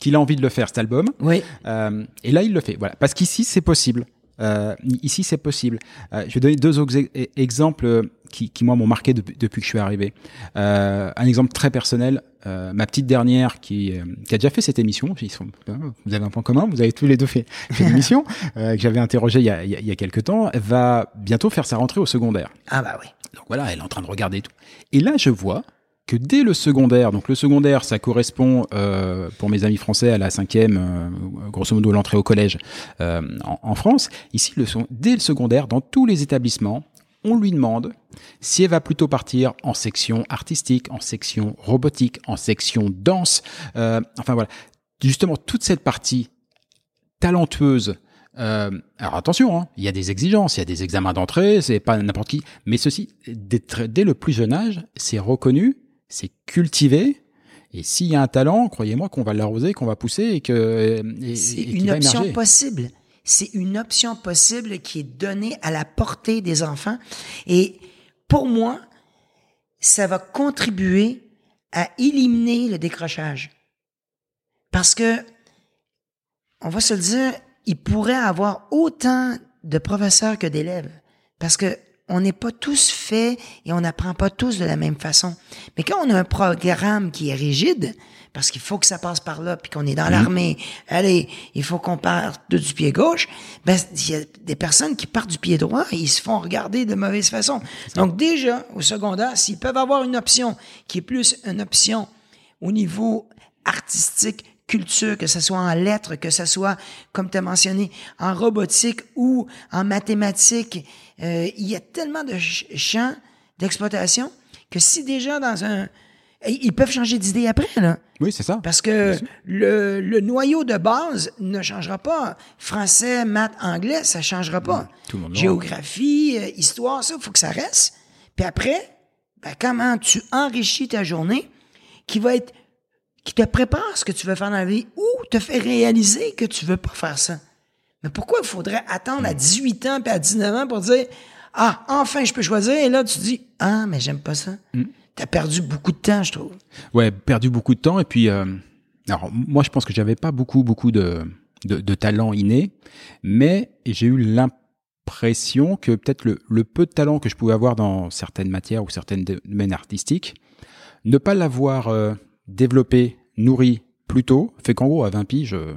qu'il a envie de le faire, cet album. Oui. Euh, et là, il le fait. Voilà. Parce qu'ici, c'est possible. Euh, ici, c'est possible. Je vais donner deux ex- exemples qui, qui moi, m'ont marqué depuis, depuis que je suis arrivé. Euh, un exemple très personnel. euh, ma petite dernière qui, euh, qui a déjà fait cette émission. Ils sont, hein, vous avez un point commun. Vous avez tous les deux fait, fait l'émission euh, que j'avais interrogé il y, a, il y a- il y a quelques temps. Elle va bientôt faire sa rentrée au secondaire. Ah bah oui. Donc voilà, elle est en train de regarder tout. Et là, je vois que dès le secondaire, donc le secondaire, ça correspond euh, pour mes amis français à la cinquième, euh, grosso modo l'entrée au collège euh, en, en France. Ici, le, dès le secondaire, dans tous les établissements, on lui demande si elle va plutôt partir en section artistique, en section robotique, en section danse. euh, enfin voilà, justement toute cette partie talentueuse. Euh, alors attention, hein, il y a des exigences, il y a des examens d'entrée, c'est pas n'importe qui. Mais ceci, dès, le plus jeune âge, c'est reconnu, c'est cultivé. Et s'il y a un talent, croyez-moi qu'on va l'arroser, qu'on va pousser et que C'est une option possible. C'est une option possible qui est donnée à la portée des enfants. Et pour moi, ça va contribuer à éliminer le décrochage. Parce que, on va se le dire, il pourrait avoir autant de professeurs que d'élèves. Parce que on n'est pas tous faits et on n'apprend pas tous de la même façon. Mais quand on a un programme qui est rigide, parce qu'il faut que ça passe par là, puis qu'on est dans l'armée, allez, il faut qu'on parte de- du pied gauche, ben, il y a des personnes qui partent du pied droit et ils se font regarder de mauvaise façon. Donc déjà, au secondaire, s'ils peuvent avoir une option qui est plus une option au niveau artistique, culture, que ce soit en lettres, que ce soit, comme tu as mentionné, en robotique ou en mathématiques. Euh, il y a tellement de ch- champs d'exploitation que si déjà dans un... Ils peuvent changer d'idée après, là. Oui, c'est ça. Parce que le, le noyau de base ne changera pas. Français, maths, anglais, ça changera pas. tout le monde. Géographie, euh, histoire, ça, il faut que ça reste. Puis après, ben, comment tu enrichis ta journée qui va être qui te prépare à ce que tu veux faire dans la vie ou te fait réaliser que tu veux pas faire ça? Mais pourquoi il faudrait attendre à 18 ans puis à 19 ans pour dire Ah, enfin, je peux choisir. Et là, tu dis Ah, mais j'aime pas ça. T'as perdu beaucoup de temps, je trouve. Ouais, perdu beaucoup de temps. Et puis, euh, alors moi, je pense que j'avais pas beaucoup, beaucoup de, de, de talent inné, mais j'ai eu l'impression que peut-être le, le peu de talent que je pouvais avoir dans certaines matières ou certaines domaines artistiques, ne pas l'avoir euh, développé, nourri plus tôt, fait qu'en gros, à 20 piges, euh,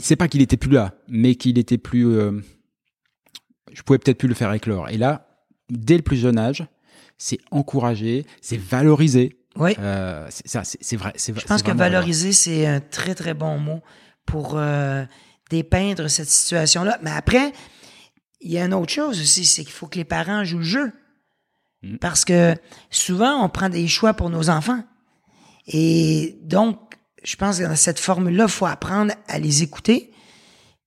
c'est pas qu'il était plus là, mais qu'il était plus, euh, je pouvais peut-être plus le faire éclore. Et là, dès le plus jeune âge, c'est encouragé, c'est valorisé. Oui. Euh, c'est vrai. Je pense que valoriser, c'est un très, très bon mot pour euh, dépeindre cette situation-là. Mais après, il y a une autre chose aussi, c'est qu'il faut que les parents jouent le jeu. Mm. Parce que souvent, on prend des choix pour nos enfants. Et donc, je pense que dans cette formule-là, il faut apprendre à les écouter,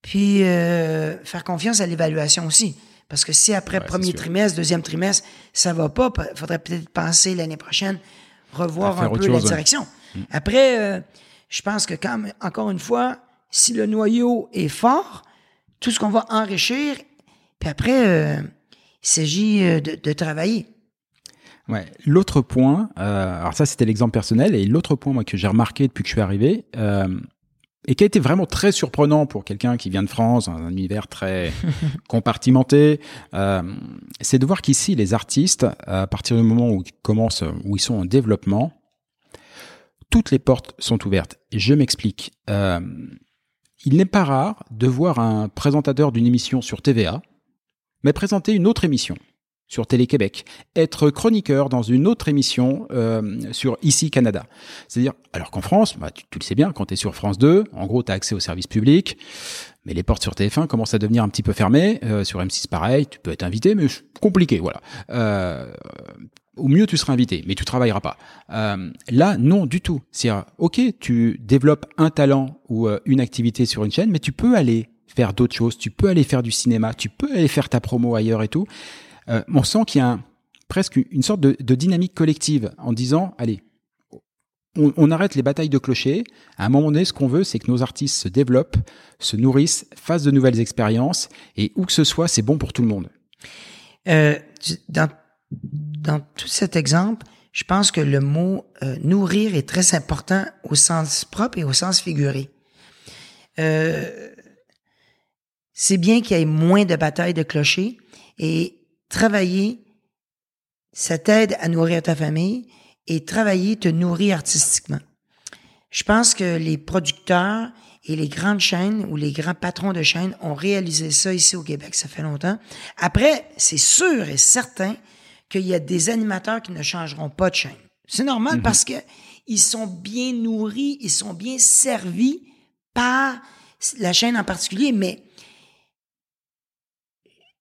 puis euh, faire confiance à l'évaluation aussi. Parce que si après Ouais, premier trimestre, deuxième trimestre, ça va pas, il faudrait peut-être penser l'année prochaine, revoir un peu la ouais. direction. Après, euh, je pense que quand, encore une fois, si le noyau est fort, tout ce qu'on va enrichir, puis après, euh, il s'agit euh, de, de travailler. Ouais. L'autre point, euh, alors ça c'était l'exemple personnel, et l'autre point moi que j'ai remarqué depuis que je suis arrivé, euh, et qui a été vraiment très surprenant pour quelqu'un qui vient de France, dans un univers très compartimenté, euh, c'est de voir qu'ici les artistes, à partir du moment où ils commencent, où ils sont en développement, toutes les portes sont ouvertes. Et je m'explique. Euh, il n'est pas rare de voir un présentateur d'une émission sur TVA, mais présenter une autre émission sur Télé-Québec, être chroniqueur dans une autre émission euh, sur Ici Canada. C'est-à-dire, alors qu'en France, bah, tu, le sais bien, quand tu es sur France 2, en gros, tu as accès au service public, mais les portes sur TF1 commencent à devenir un petit peu fermées. Euh, sur M6, pareil, tu peux être invité, mais compliqué, voilà. Euh, au mieux tu seras invité, mais tu travailleras pas. Euh, là, non du tout. C'est ok, tu développes un talent ou euh, une activité sur une chaîne, mais tu peux aller faire d'autres choses. Tu peux aller faire du cinéma, tu peux aller faire ta promo ailleurs et tout. Euh, on sent qu'il y a un, presque une sorte de, de, dynamique collective en disant allez. On, on, arrête les batailles de clochers. À un moment donné, ce qu'on veut, c'est que nos artistes se développent, se nourrissent, fassent de nouvelles expériences, et où que ce soit, c'est bon pour tout le monde. Euh, dans dans tout cet exemple, je pense que le mot euh, nourrir est très important au sens propre et au sens figuré. Euh, c'est bien qu'il y ait moins de batailles de clochers et travailler, ça t'aide à nourrir ta famille et travailler te nourrir artistiquement. Je pense que les producteurs et les grandes chaînes ou les grands patrons de chaînes ont réalisé ça ici au Québec, ça fait longtemps. Après, c'est sûr et certain qu'il y a des animateurs qui ne changeront pas de chaîne. C'est normal parce que ils sont bien nourris, ils sont bien servis par la chaîne en particulier, mais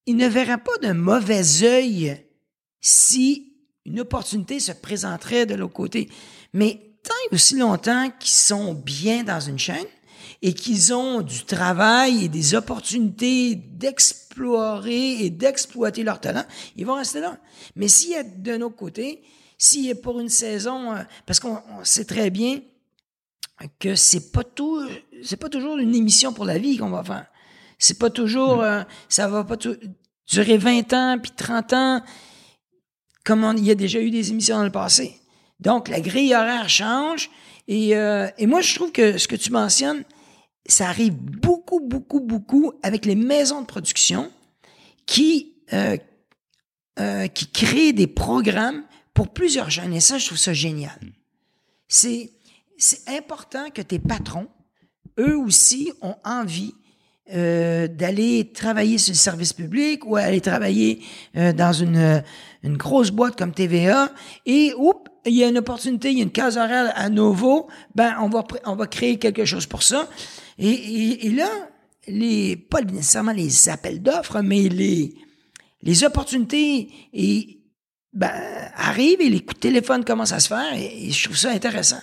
ils ne verraient pas d'un mauvais œil si une opportunité se présenterait de l'autre côté. Mais tant et aussi longtemps qu'ils sont bien dans une chaîne et qu'ils ont du travail et des opportunités d'explorer et d'exploiter leur talent, ils vont rester là. Mais s'il y a d'un autre côté, s'il est pour une saison, euh, parce qu'on sait très bien que c'est pas tout, c'est pas toujours une émission pour la vie qu'on va faire. C'est pas toujours, euh, ça va pas durer 20 ans puis 30 ans, comme il y a déjà eu des émissions dans le passé. Donc, la grille horaire change. Et, euh, et moi, je trouve que ce que tu mentionnes, ça arrive beaucoup, beaucoup, beaucoup avec les maisons de production qui, euh, euh, qui créent des programmes pour plusieurs jeunes. Et ça, je trouve ça génial. C'est, c'est important que tes patrons, eux aussi, ont envie euh, d'aller travailler sur le service public ou aller travailler euh, dans une, une grosse boîte comme TVA et oups, il y a une opportunité, il y a une case horaire à nouveau, ben on va on va créer quelque chose pour ça. Et, et, là, les pas nécessairement les appels d'offres, mais les les opportunités et ben, arrivent et les coups de téléphone commencent à se faire et, je trouve ça intéressant.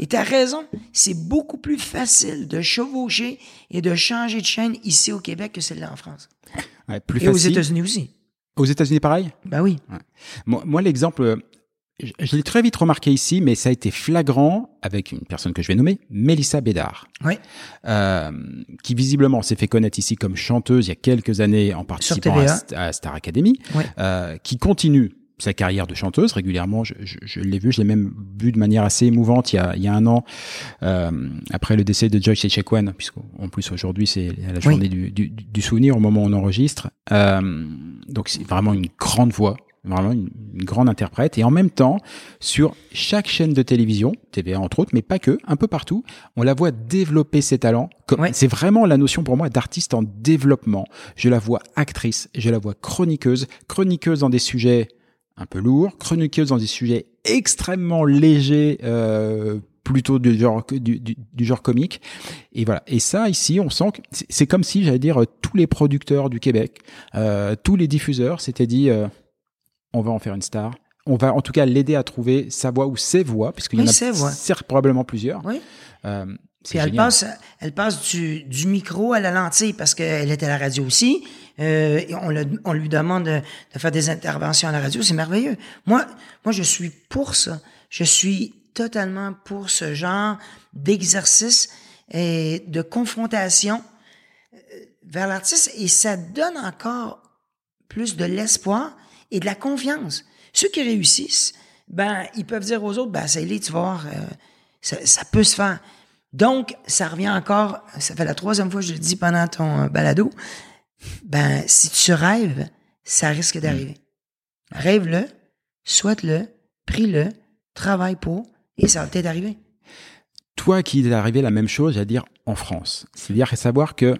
Et tu as raison, c'est beaucoup plus facile de chevaucher et de changer de chaîne ici au Québec que celle-là en France. Ouais, plus et aux États-Unis aussi. Aux États-Unis, pareil? Ben oui. Ouais. Moi, moi l'exemple, je, je l'ai très vite remarqué ici, mais ça a été flagrant avec une personne que je vais nommer, Mélissa Bédard, Oui. euh, qui visiblement s'est fait connaître ici comme chanteuse il y a quelques années en participant à, Star Academy, euh, qui continue sa carrière de chanteuse régulièrement. Je, je, je l'ai vu, je l'ai même vu de manière assez émouvante il y a, il y a un an, euh, après le décès de Joyce Echequan, puisqu'en plus aujourd'hui c'est la journée du, du, du souvenir au moment où on enregistre. Euh, donc c'est vraiment une grande voix, vraiment une, une grande interprète. Et en même temps, sur chaque chaîne de télévision, TVA entre autres, mais pas que, un peu partout, on la voit développer ses talents. Ouais. C'est vraiment la notion pour moi d'artiste en développement. Je la vois actrice, je la vois chroniqueuse, chroniqueuse dans des sujets un peu lourds, chroniqueuse dans des sujets extrêmement légers, euh, plutôt du genre du, du, du genre comique. Et voilà. Et ça ici, on sent que c'est- comme si j'allais dire euh, tous les producteurs du Québec, euh, tous les diffuseurs s'étaient dit euh, on va en faire une star. On va en tout cas l'aider à trouver sa voix ou ses voix, puisqu'il y Oui, en a ses voix. probablement plusieurs. Oui. Euh, Puis elle génial. passe, elle passe du, du micro à la lentille parce qu'elle est à la radio aussi. Euh, on, lui demande de, faire des interventions à la radio. C'est merveilleux. Moi, moi, je suis pour ça. Je suis totalement pour ce genre d'exercice et de confrontation euh, vers l'artiste. Et ça donne encore plus de l'espoir et de la confiance. Ceux qui réussissent, ben, ils peuvent dire aux autres, ben, c'est tu vas voir, euh, ça, ça peut se faire. Donc, ça revient encore, ça fait la troisième fois que je le dis pendant ton balado, ben, si tu rêves, ça risque d'arriver. Rêve-le, souhaite-le, prie-le, travaille pour, et ça va peut-être arriver. toi qui est arrivé la même chose, à dire en France. C'est-à-dire savoir que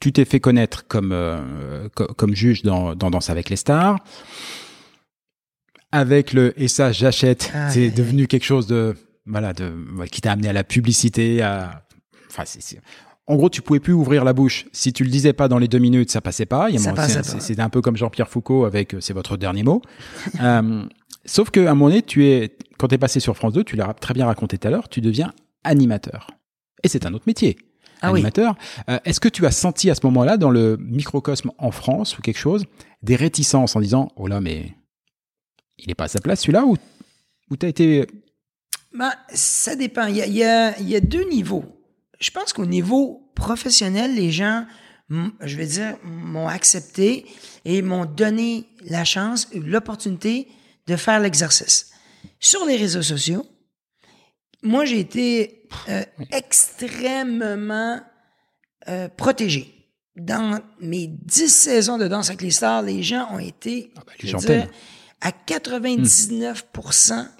tu t'es fait connaître comme euh, co- comme juge dans, dans Danse avec les stars. Avec le et ça j'achète, Ah, c'est devenu quelque chose de voilà de qui t'a amené à la publicité, à enfin c'est- en gros, tu pouvais plus ouvrir la bouche. Si tu le disais pas dans les deux minutes, ça passait pas. C'était un peu comme Jean-Pierre Foucault avec euh, c'est votre dernier mot. Euh, Sauf qu'à un moment donné, tu es, quand tu es passé sur France 2, tu l'as très bien raconté tout à l'heure, tu deviens animateur. Et c'est un autre métier. Ah oui. animateur. Euh, Est-ce que tu as senti à ce moment-là, dans le microcosme en France ou quelque chose, des réticences en disant Oh là, mais il n'est pas à sa place celui-là ou, ou tu as été. Ben, ça dépend. Il y a, il y a- il y a deux niveaux. Je pense qu'au niveau professionnel, les gens, je vais dire, m'ont accepté et m'ont donné la chance, l'opportunité de faire l'exercice. Sur les réseaux sociaux, moi, j'ai été euh, extrêmement euh, protégé. Dans mes dix saisons de Danse avec les stars, les gens ont été, Ah ben, les gens dire, à 99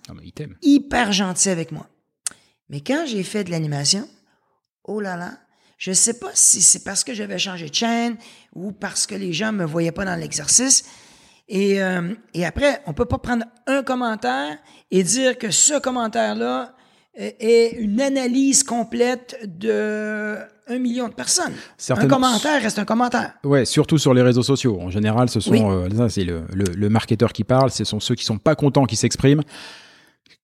Non, mais il t'aime. hyper gentil avec moi. Mais quand j'ai fait de l'animation, oh là là, je sais pas si c'est parce que j'avais changé de chaîne ou parce que les gens me voyaient pas dans l'exercice. Et, euh, et après, on peut pas prendre un commentaire et dire que ce commentaire-là euh, est une analyse complète de un million de personnes. Un commentaire reste un commentaire. Ouais, surtout sur les réseaux sociaux. En général, ce sont Oui. euh, c'est le, le, le marketeur qui parle, ce sont ceux qui sont pas contents qui s'expriment.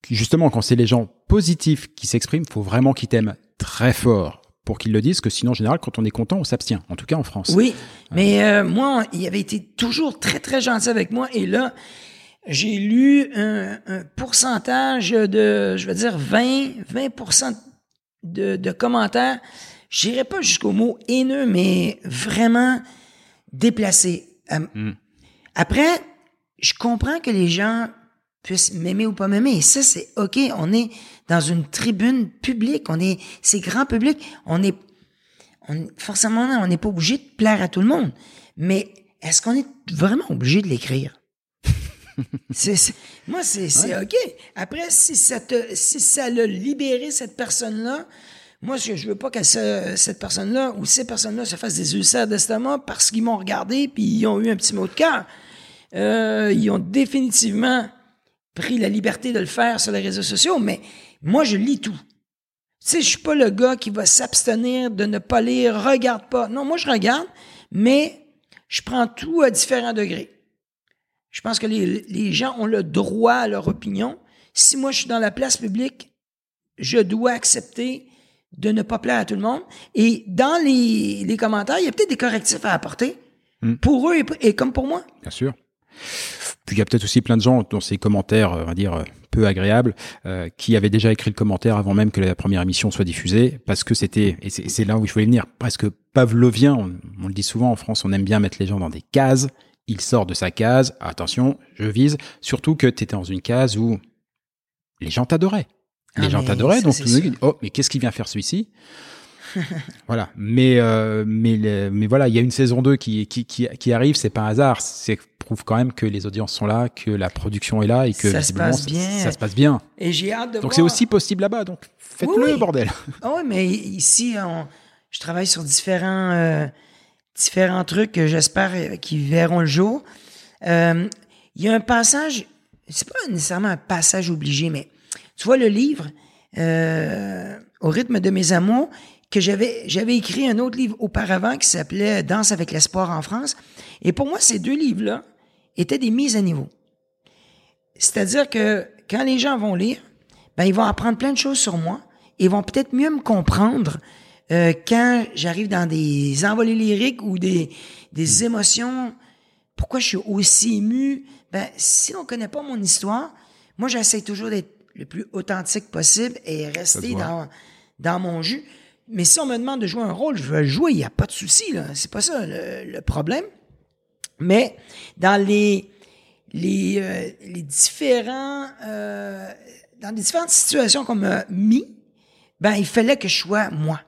Justement, quand c'est les gens positifs qui s'expriment, faut vraiment qu'ils t'aiment très fort pour qu'ils le disent, que sinon, en général, quand on est content, on s'abstient. En tout cas, en France. Oui, mais euh, moi, il avait été toujours très, très gentil avec moi. Et là, j'ai lu un, un pourcentage de, je veux dire, 20, 20 de, de commentaires. J'irai pas jusqu'au mot haineux, mais vraiment déplacé. Euh, Mm. Après, je comprends que les gens puissent m'aimer ou pas m'aimer. Et ça, c'est OK. On est dans une tribune publique. On est, c'est grand public. On est, on, forcément, on n'est pas obligé de plaire à tout le monde. Mais est-ce qu'on est vraiment obligé de l'écrire? c'est, moi, c'est, c'est OK. Après, si ça te, si ça l'a libéré, cette personne-là, moi, ce que je veux pas que ce- cette personne-là ou ces personnes-là se fassent des ulcères d'estomac parce qu'ils m'ont regardé puis ils ont eu un petit mot de cœur. Euh, ils ont définitivement pris la liberté de le faire sur les réseaux sociaux, mais moi, je lis tout. Tu sais, je suis pas le gars qui va s'abstenir de ne pas lire, regarde pas. Non, moi, je regarde, mais je prends tout à différents degrés. Je pense que les, les gens ont le droit à leur opinion. Si moi, je suis dans la place publique, je dois accepter de ne pas plaire à tout le monde. Et dans les, les commentaires, il y a peut-être des correctifs à apporter. Hmm. Pour eux et, et comme pour moi. Bien sûr. Puis il y a peut-être aussi plein de gens dans ces commentaires, euh, on va dire, euh, peu agréables, euh, qui avaient déjà écrit le commentaire avant même que la première émission soit diffusée, parce que c'était, et c'est là où je voulais venir, presque pavlovien, on, on le dit souvent en France, on aime bien mettre les gens dans des cases, il sort de sa case, attention, je vise, surtout que tu étais dans une case où les gens t'adoraient. Les Ah, gens t'adoraient, donc monde sûr. dit, oh, mais qu'est-ce qu'il vient faire celui-ci? voilà, mais euh, mais le- mais voilà, il y a une saison 2 qui qui qui, qui arrive, c'est pas un hasard, c'est prouve quand même que les audiences sont là, que la production est là et que Ça se passe bien. Ça, se passe bien. Et j'ai hâte de Donc c'est aussi possible là-bas, donc faites-le Oui, oui. bordel. Ah oui, mais ici, on- je travaille sur différents, euh, différents trucs que j'espère euh, qui verront le jour. Euh, Il y a un passage, c'est pas nécessairement un passage obligé, mais tu vois le livre euh, Au rythme de mes amours que j'avais j'avais écrit un autre livre auparavant qui s'appelait Danse avec l'espoir en France. Et pour moi, ces deux livres-là étaient des mises à niveau. C'est-à-dire que quand les gens vont lire, ben, ils vont apprendre plein de choses sur moi. et Ils vont peut-être mieux me comprendre euh, quand j'arrive dans des envolées lyriques ou des, des émotions. Pourquoi je suis aussi ému? Ben, si on connaît pas mon histoire, moi, j'essaie toujours d'être le plus authentique possible et rester dans, dans mon jus. Mais si on me demande de jouer un rôle, je le jouer, il n'y a pas de souci, là. C'est pas ça le, le problème. Mais dans les, les, euh, les différents, euh, dans les différentes situations qu'on m'a mis, ben, il fallait que je sois moi.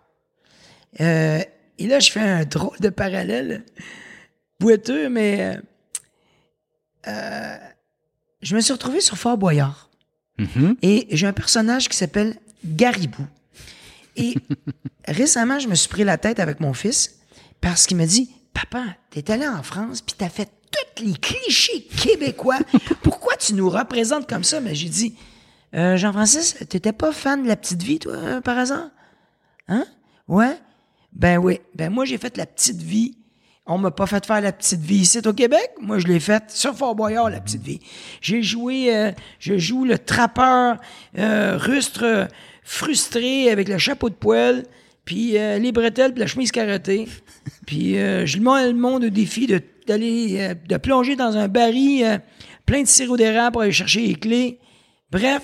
Euh, et là, je fais un drôle de parallèle, boiteux, mais je me suis retrouvé sur Fort Boyard. Mhm. Et j'ai un personnage qui s'appelle Garibou. Et récemment, je me suis pris la tête avec mon fils parce qu'il me dit Papa, t'es allé en France puis t'as fait tous les clichés québécois. Pourquoi tu nous représentes comme ça? Mais j'ai dit Euh, Jean-Francis, t'étais pas fan de la petite vie, toi, euh, par hasard? Hein? Ouais? Ben oui. Ben moi, j'ai fait la petite vie On m'a pas fait faire la petite vie ici au Québec. Moi, je l'ai faite sur Fort Boyard, la petite vie. J'ai joué, euh, je joue le trappeur rustre frustré avec le chapeau de poêle, puis euh, les bretelles, puis la chemise carottée. puis euh, je mets le monde au défi de d'aller euh, de plonger dans un baril euh, plein de sirop d'érable pour aller chercher les clés. Bref,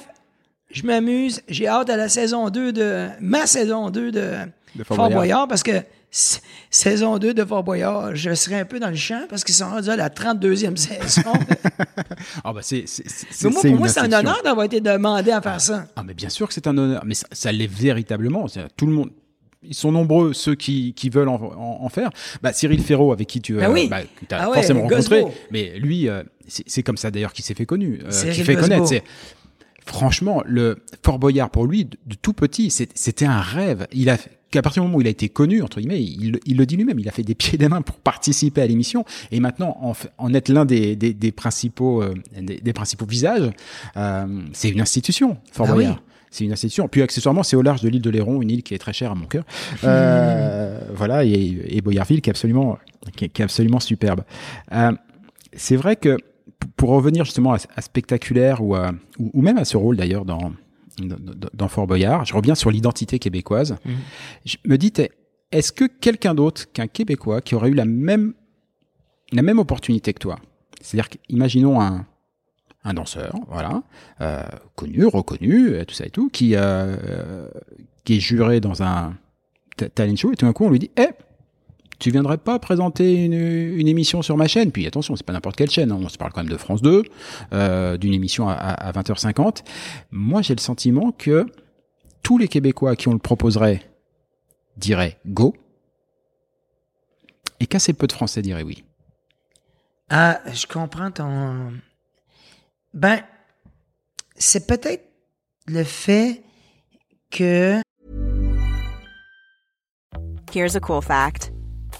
je m'amuse. J'ai hâte à la saison 2 de ma saison 2 de, De Fort, Fort Boyard. Boyard. parce que saison 2 de Fort Boyard, je serai un peu dans le champ parce qu'ils sont rendus à la 32e saison. Ah bah c'est c'est- c'est- Mais moi, c'est pour moi, c'est un honneur d'avoir été demandé à faire ça. Ah mais bien sûr que c'est un honneur, mais ça, ça l'est véritablement. Tout le monde, ils sont nombreux ceux qui, qui veulent en, en- en faire. Bah, Cyril Ferraud avec qui tu Ben oui. bah, t'as Ah ouais, forcément rencontré, Gosbo. mais lui, euh, c'est comme ça d'ailleurs qu'il s'est fait connu, euh, qu'il fait Gosbo. connaître. Franchement le Fort Boyard pour lui de, de tout petit, c'était un rêve. Il a qu'à partir du moment où il a été connu entre guillemets, il, il le dit lui-même, il a fait des pieds et des mains pour participer à l'émission et maintenant en, en être l'un des, des, des principaux euh, des, des principaux visages, euh, c'est une institution Fort Ah oui. Boyard. C'est une institution. Puis accessoirement, c'est au large de l'île de Léron, une île qui est très chère à mon cœur. Euh, voilà, et, et Boyarville qui est absolument, qui est, qui est absolument superbe. Euh, c'est vrai que pour revenir justement à, à spectaculaire ou, à- ou, ou même à ce rôle d'ailleurs dans, dans, dans Fort Boyard, je reviens sur l'identité québécoise. Je me dis, est-ce que quelqu'un d'autre qu'un Québécois qui aurait eu la même, la même opportunité que toi, c'est-à-dire qu'imaginons un, un danseur, voilà, euh, connu, reconnu, euh, tout ça et tout, qui, euh, qui est juré dans un ta- talent show, et tout d'un coup on lui dit, eh, tu viendrais pas présenter une, une émission sur ma chaîne? Puis attention, c'est pas n'importe quelle chaîne, hein, on se parle quand même de France 2, euh, d'une émission à, à, à 20h50. Moi j'ai le sentiment que tous les Québécois à qui on le proposerait diraient go, et qu'assez peu de Français diraient oui. Ah, je comprends ton. Ben, c'est peut-être le fait que. Here's a cool fact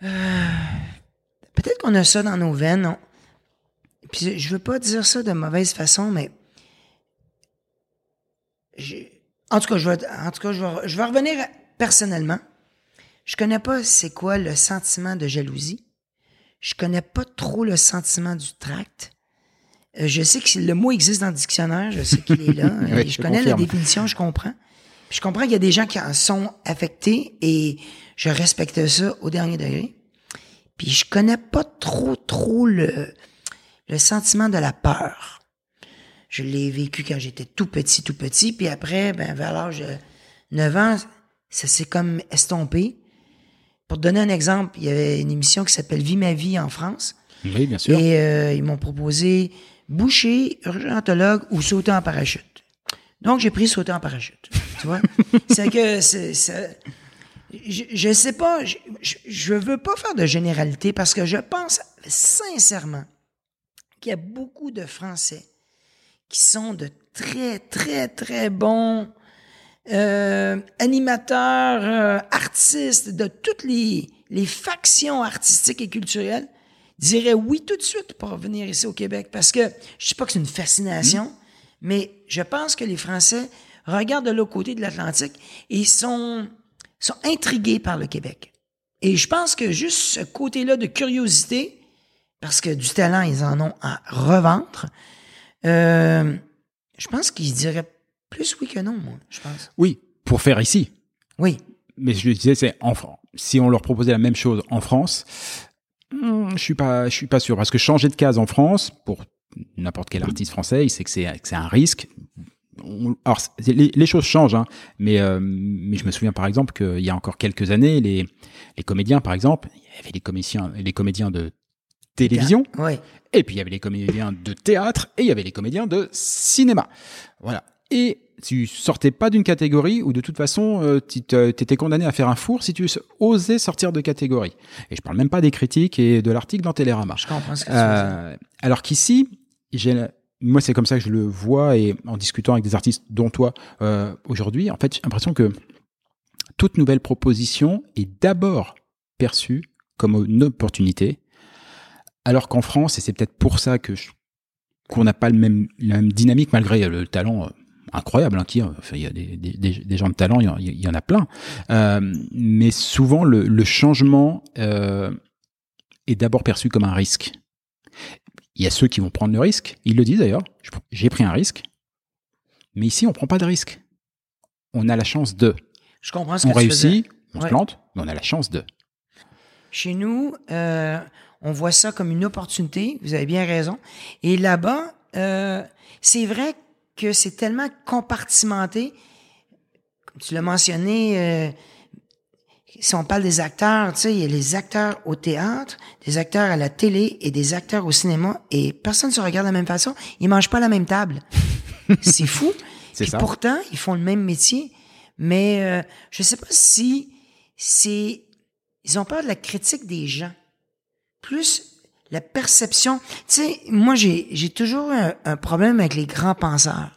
today. Peut-être qu'on a ça dans nos veines. on- Puis je veux pas dire ça de mauvaise façon, mais. En tout cas, je vais, en tout cas, je vais, je vais revenir à- personnellement. Je connais pas c'est quoi le sentiment de jalousie. Je connais pas trop le sentiment du tract. Euh, je sais que le mot existe dans le dictionnaire, je sais qu'il est là. Oui, et je je connais confirme. la définition, je comprends. Puis je comprends qu'il y a des gens qui en sont affectés et je respecte ça au dernier degré. Puis je connais pas trop, trop le, le sentiment de la peur. Je l'ai vécu quand j'étais tout petit, tout petit. Puis après, ben, vers l'âge de 9 ans, ça s'est comme estompé. Pour te donner un exemple, il y avait une émission qui s'appelle Vie ma vie en France. Oui, bien sûr. Et euh, ils m'ont proposé boucher, urgentologue ou sauter en parachute. Donc, j'ai pris sauter en parachute. Tu vois? c'est que c'est. Je, je sais pas, je, je veux pas faire de généralité parce que je pense sincèrement qu'il y a beaucoup de Français qui sont de très, très, très bons euh, animateurs, euh, artistes de toutes les, les factions artistiques et culturelles diraient oui tout de suite pour venir ici au Québec. Parce que je sais pas que c'est une fascination, mais je pense que les Français regardent de l'autre côté de l'Atlantique et sont, sont intrigués par le Québec. Et je pense que juste ce côté-là de curiosité, parce que du talent, ils en ont à revendre, euh, je pense qu'ils diraient plus oui que non, moi, je pense. Oui, pour faire ici. Oui. Mais je le disais, c'est en France. si on leur proposait la même chose en France, hmm, je suis pas, je suis pas sûr parce que changer de case en France pour n'importe quel artiste français, il sait que c'est un risque. On- alors les, les choses changent, hein, mais euh, mais je me souviens par exemple qu'il y a encore quelques années, les les comédiens par exemple, il y avait les comédiens les comédiens de télévision Oui. et puis il y avait les comédiens de théâtre et il y avait les comédiens de cinéma. Voilà. Et tu sortais pas d'une catégorie où de toute façon euh, tu t'étais condamné à faire un four si tu osais sortir de catégorie. Et je parle même pas des critiques et de l'article dans Télérama. Je comprends ce que. Euh, alors qu'ici, j'ai moi c'est comme ça que je le vois et en discutant avec des artistes dont toi euh, aujourd'hui, en fait j'ai l'impression que toute nouvelle proposition est d'abord perçue comme une opportunité, alors qu'en France, et c'est peut-être pour ça que qu'on n'a pas le même, la même dynamique malgré le talent euh, incroyable, hein, qui, euh, enfin, il y a des- des gens de talent, il y en, il y en a plein, Euh, mais souvent le, le changement euh, est d'abord perçu comme un risque. Il y a ceux qui vont prendre le risque, ils le disent d'ailleurs, j'ai pris un risque, mais ici on prend pas de risque. On a la chance de. Je comprends ce que On tu réussit, on se Ouais. plante, mais on a la chance de. Chez nous, euh, on voit ça comme une opportunité. Vous avez bien raison. Et là-bas, euh, c'est vrai que c'est tellement compartimenté. Comme tu l'as mentionné, euh, si on parle des acteurs, tu sais, il y a les acteurs au théâtre, des acteurs à la télé et des acteurs au cinéma. Et personne ne se regarde de la même façon. Ils mangent pas à la même table. c'est fou. C'est ça. pourtant, ils font le même métier. Mais euh, je sais pas si c'est ils ont peur de la critique des gens. Plus la perception. Tu sais, moi, j'ai, j'ai toujours un, un problème avec les grands penseurs.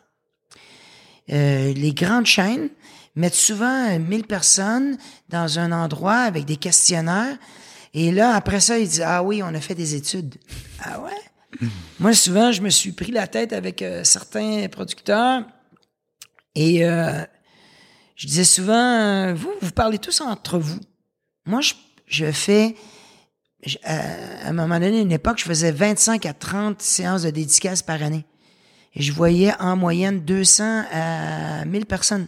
Euh, les grandes chaînes mettent souvent euh, 1000 personnes dans un endroit avec des questionnaires. Et là, après ça, ils disent, ah oui, on a fait des études. Ah ouais? Moi, souvent, je me suis pris la tête avec euh, certains producteurs et euh, je disais souvent, euh, vous, vous parlez tous entre vous. Moi, je, je fais, je- à un moment donné, à une époque, je faisais 25 à 30 séances de dédicaces par année. Et je voyais en moyenne 200 à 1000 personnes.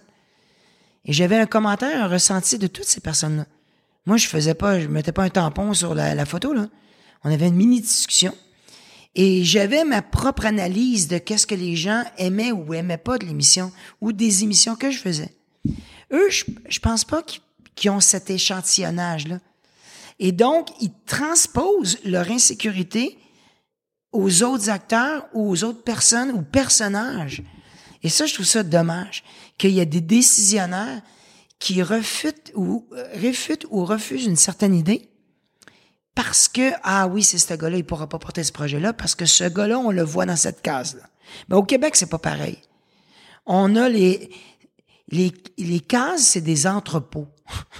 Et j'avais un commentaire, un ressenti de toutes ces personnes-là. Moi, je faisais pas, je mettais pas un tampon sur la, photo, là. On avait une mini-discussion. Et j'avais ma propre analyse de qu'est-ce que les gens aimaient ou aimaient pas de l'émission ou des émissions que je faisais. Eux, je, je pense pas qu'ils qu'ils ont cet échantillonnage-là. Et donc, ils transposent leur insécurité aux autres acteurs ou aux autres personnes ou personnages. Et ça, je trouve ça dommage qu'il y ait des décisionnaires qui refutent ou euh, réfutent ou refusent une certaine idée parce que ah oui, c'est ce gars-là, il pourra pas porter ce projet-là parce que ce gars-là, on le voit dans cette case-là. Mais au Québec, c'est pas pareil. On a les les, les cases, c'est des entrepôts.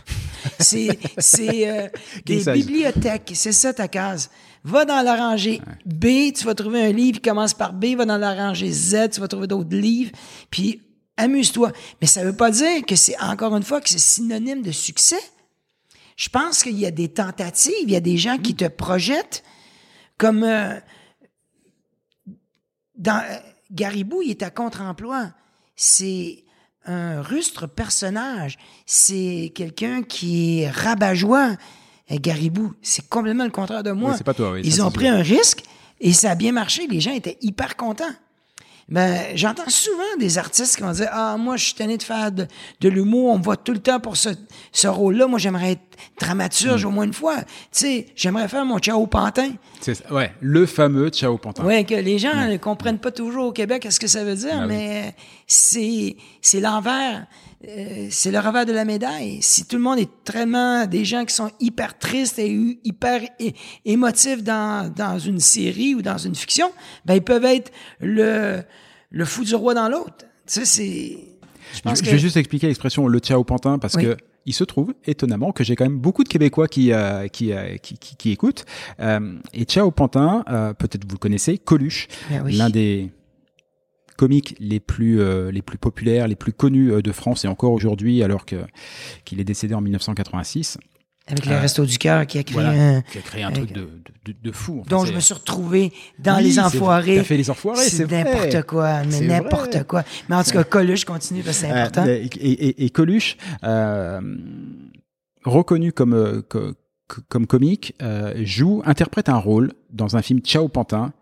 c'est c'est euh, des bibliothèques. C'est ça ta case. Va dans la rangée B, tu vas trouver un livre qui commence par B. Va dans la rangée Z, tu vas trouver d'autres livres. Puis amuse-toi. Mais ça veut pas dire que c'est encore une fois que c'est synonyme de succès. Je pense qu'il y a des tentatives, il y a des gens qui te projettent comme euh, dans euh, Garibou, il est à contre-emploi. C'est un rustre personnage. C'est quelqu'un qui est rabat-joie. Euh, Garibou, c'est complètement le contraire de moi. Oui, c'est pas toi, oui, Ils ont pris un risque et ça a bien marché. Les gens étaient hyper contents. Ben, j'entends souvent des artistes qui vont dire Ah, moi, je suis tanné de faire de, l'humour, on me voit tout le temps pour ce, ce rôle-là. Moi, j'aimerais être dramaturge au moins une fois. Tu sais, j'aimerais faire mon Ciao Pantin. C'est ça. Ouais, le fameux Ciao Pantin. Oui, que les gens ne comprennent pas toujours au Québec ce que ça veut dire, Ah oui. mais c'est c'est l'envers. Euh, c'est le revers de la médaille. Si tout le monde est tellement des gens qui sont hyper tristes et hyper émotifs dans, dans une série ou dans une fiction, ben ils peuvent être le, le fou du roi dans l'autre. Tu sais, c'est... Je que... vais juste expliquer l'expression le Ciao Pantin parce Oui. que il se trouve étonnamment que j'ai quand même beaucoup de Québécois qui euh, qui, euh, qui, qui qui écoutent. Euh, et Ciao Pantin, euh, peut-être vous le connaissez, Coluche, oui. l'un des comiques les plus euh, les plus populaires, les plus connus euh, de France et encore aujourd'hui alors que qu'il est décédé en 1986. Avec les Euh, Restos du Cœur qui a créé Voilà, un... qui a créé un truc de, de, de, fou. Enfin, dont je me suis retrouvé dans Oui, les enfoirés. t'as fait Les Enfoirés, c'est vrai. n'importe quoi, mais n'importe quoi. Mais en tout cas, Coluche continue parce que c'est important. Euh, et, et, et Coluche, euh, reconnu comme, euh, co- co- comme comique, euh, joue, interprète un rôle dans un film Ciao Pantin,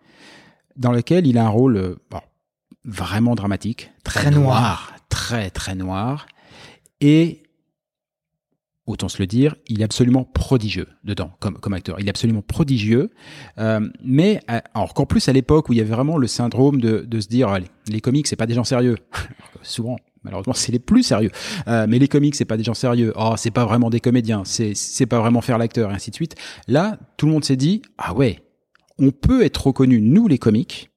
dans lequel il a un rôle bon, vraiment dramatique, très, Très noir. très très noir, et autant se le dire, il est absolument prodigieux dedans comme, comme acteur. Il est absolument prodigieux, euh, mais euh, alors qu'en plus à l'époque où il y avait vraiment le syndrome de, de se dire allez, les comiques c'est pas des gens sérieux. Souvent, malheureusement, c'est les plus sérieux. Euh, mais les comiques c'est pas des gens sérieux. Oh, c'est pas vraiment des comédiens. C'est c'est pas vraiment faire l'acteur et ainsi de suite. Là, tout le monde s'est dit ah ouais, on peut être reconnu nous les comiques,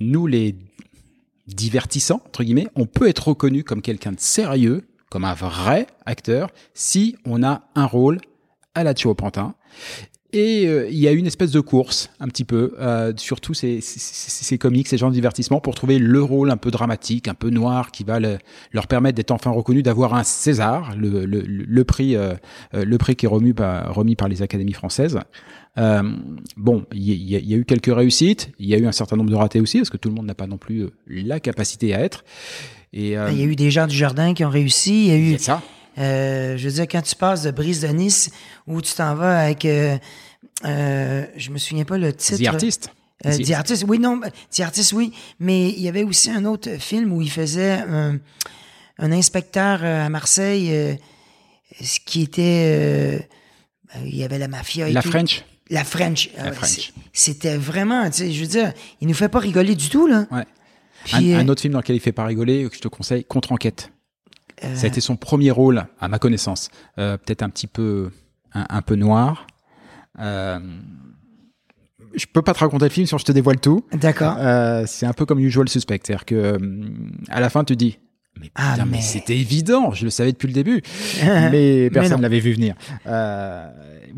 nous les divertissants entre guillemets, on peut être reconnu comme quelqu'un de sérieux, comme un vrai acteur, si on a un rôle à la Thio Pantin. Et euh, il y a une espèce de course, un petit peu, euh, sur tous ces, ces, ces- comiques, ces gens de divertissement, pour trouver le rôle un peu dramatique, un peu noir, qui va le- leur permettre d'être enfin reconnus, d'avoir un César, le, le, prix, euh, euh, le prix qui est remis par, les académies françaises. Euh, bon, il y, a- eu quelques réussites, il y a eu un certain nombre de ratés aussi, parce que tout le monde n'a pas non plus la capacité à être. Et euh, Il y a eu des gens du jardin qui ont réussi. Il y a eu, c'est ça. euh, je veux dire, quand tu passes de Brise de Nice, où tu t'en vas avec, euh, euh, je me souviens pas le titre. The Artist. The- The Artist, oui, non, The Artist, oui. Mais il y avait aussi un autre film où il faisait un, un inspecteur à Marseille, ce qui était, euh, il y avait la mafia. et La tout. French. La French. La Euh, French. C'était vraiment, tu sais, je veux dire, il nous fait pas rigoler du tout, là. Ouais. Un, euh, un autre film dans lequel il fait pas rigoler, que je te conseille, Contre-enquête. euh, Ça a été son premier rôle, à ma connaissance. Euh, Peut-être un petit peu, un, un peu noir. Euh, je peux pas te raconter le film, sinon je te dévoile tout. D'accord. Euh, c'est un peu comme Usual Suspect, c'est-à-dire que euh, à la fin tu dis, mais Ah, putain, mais, mais- c'était évident, je le savais depuis le début, mais personne ne l'avait vu venir. Euh,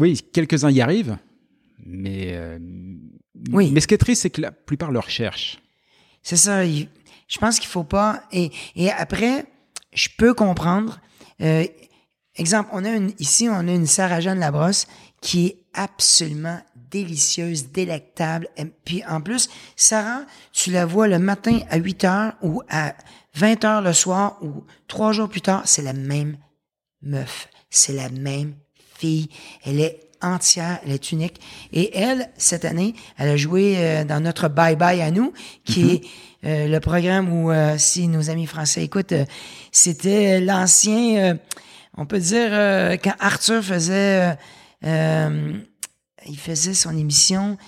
oui, quelques-uns y arrivent, mais euh, Oui. Mais ce qui est triste, c'est que la plupart le recherchent. C'est ça. je pense qu'il faut pas. Et, et après, je peux comprendre. Euh, exemple, on a une, ici, on a une Sarah Jeanne Labrosse qui est absolument délicieuse, délectable. Et puis en plus, Sarah, tu la vois le matin à 8 heures ou à 20 heures le soir ou trois jours plus tard, c'est la même meuf. C'est la même fille. Elle est entière, elle est unique. Et elle, cette année, elle a joué euh, dans notre Bye Bye à nous, qui est euh, le programme où, euh, si nos amis français écoutent, c'était l'ancien, on peut dire, quand Arthur faisait, il faisait son émission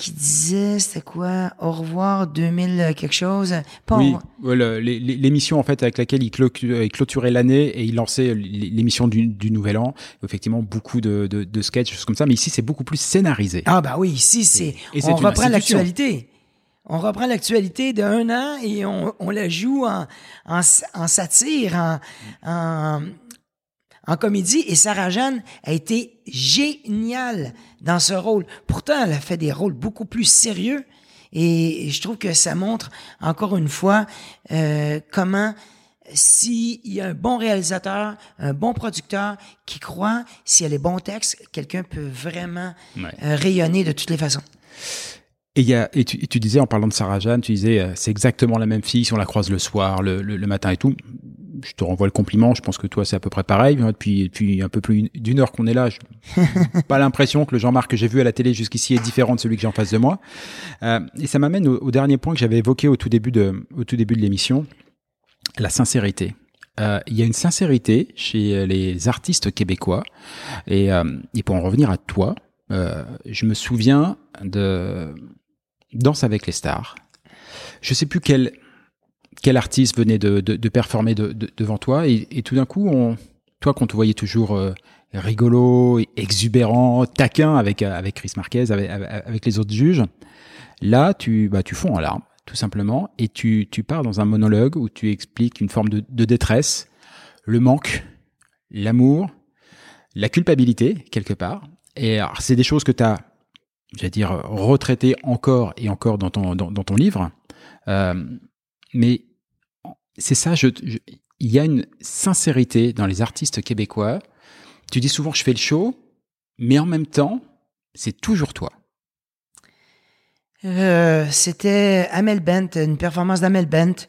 qui disait, c'était quoi, au revoir 2000 quelque chose. Pas au Oui, l'émission en fait avec laquelle il, il clôturait l'année et il lançait l'émission du, du Nouvel An. Effectivement, beaucoup de, de, de sketchs, choses comme ça. Mais ici, c'est beaucoup plus scénarisé. Ah bah oui, ici c'est on reprend l'actualité. On reprend l'actualité d'un an et on, on la joue en, en, en satire, en, en, en comédie. Et Sarah Jeanne a été géniale dans ce rôle. Pourtant, elle a fait des rôles beaucoup plus sérieux. Et je trouve que ça montre encore une fois euh, comment s'il y a un bon réalisateur, un bon producteur qui croit, s'il y a les bons textes, quelqu'un peut vraiment Ouais. euh, rayonner de toutes les façons. Et, il y a, et, tu, et tu disais, en parlant de Sarah Jeanne, tu disais, euh, c'est exactement la même fille si on la croise le soir, le, le, le matin et tout. Je te renvoie le compliment. Je pense que toi, c'est à peu près pareil. hein, Depuis, un peu plus d'une heure qu'on est là, je pas l'impression que le Jean-Marc que j'ai vu à la télé jusqu'ici est différent de celui que j'ai en face de moi. Euh, et ça m'amène au, dernier point que j'avais évoqué au tout début de, l'émission, la sincérité. Euh, Il y a une sincérité chez les artistes québécois. Et, euh, pour en revenir à toi, je me souviens de Danse avec les stars. Je sais plus quel quel artiste venait de, de, de performer de, de- devant toi et, et tout d'un coup, on, toi qu'on te voyait toujours euh, rigolo, exubérant, taquin avec euh, avec Chris Marquez, avec, avec- les autres juges, là tu bah tu fonds en larmes tout simplement et tu tu pars dans un monologue où tu expliques une forme de, de détresse, le manque, l'amour, la culpabilité quelque part. Et c'est des choses que tu as j'allais dire, retraité encore et encore dans ton, dans, dans ton livre. Euh, mais c'est ça, je, il y a une sincérité dans les artistes québécois. Tu dis souvent, je fais le show, mais en même temps, c'est toujours toi. Euh, C'était Amel Bent, une performance d'Amel Bent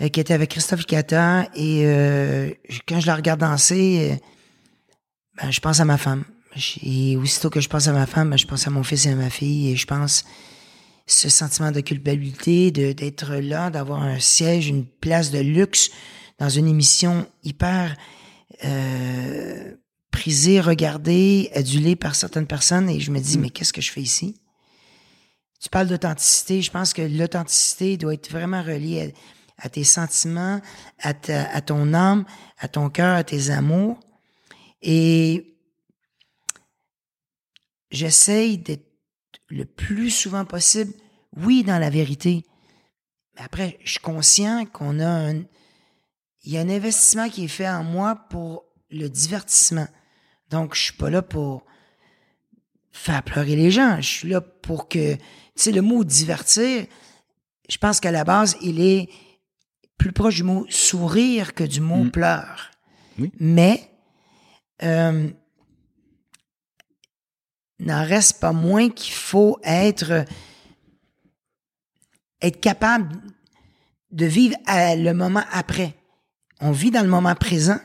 euh, qui était avec Christophe Cata et euh, quand je la regarde danser, Ben, je pense à ma femme. Et aussitôt que je pense à ma femme, ben, je pense à mon fils et à ma fille. Et je pense ce sentiment de culpabilité, de d'être là, d'avoir un siège, une place de luxe dans une émission hyper euh, prisée, regardée, adulée par certaines personnes. Et je me dis, mais qu'est-ce que je fais ici? Tu parles d'authenticité. Je pense que l'authenticité doit être vraiment reliée à, tes sentiments, à, ta, à ton âme, à ton cœur, à tes amours. Et j'essaye d'être le plus souvent possible, oui, dans la vérité. Mais après, je suis conscient qu'on a un, il y a un investissement qui est fait en moi pour le divertissement. Donc, je suis pas là pour faire pleurer les gens. Je suis là pour que, tu sais, le mot divertir, je pense qu'à la base, il est plus proche du mot sourire que du mot mm. pleur. Oui. Mais, euh, n'en reste pas moins qu'il faut être, capable de vivre le moment après. On vit dans le moment présent.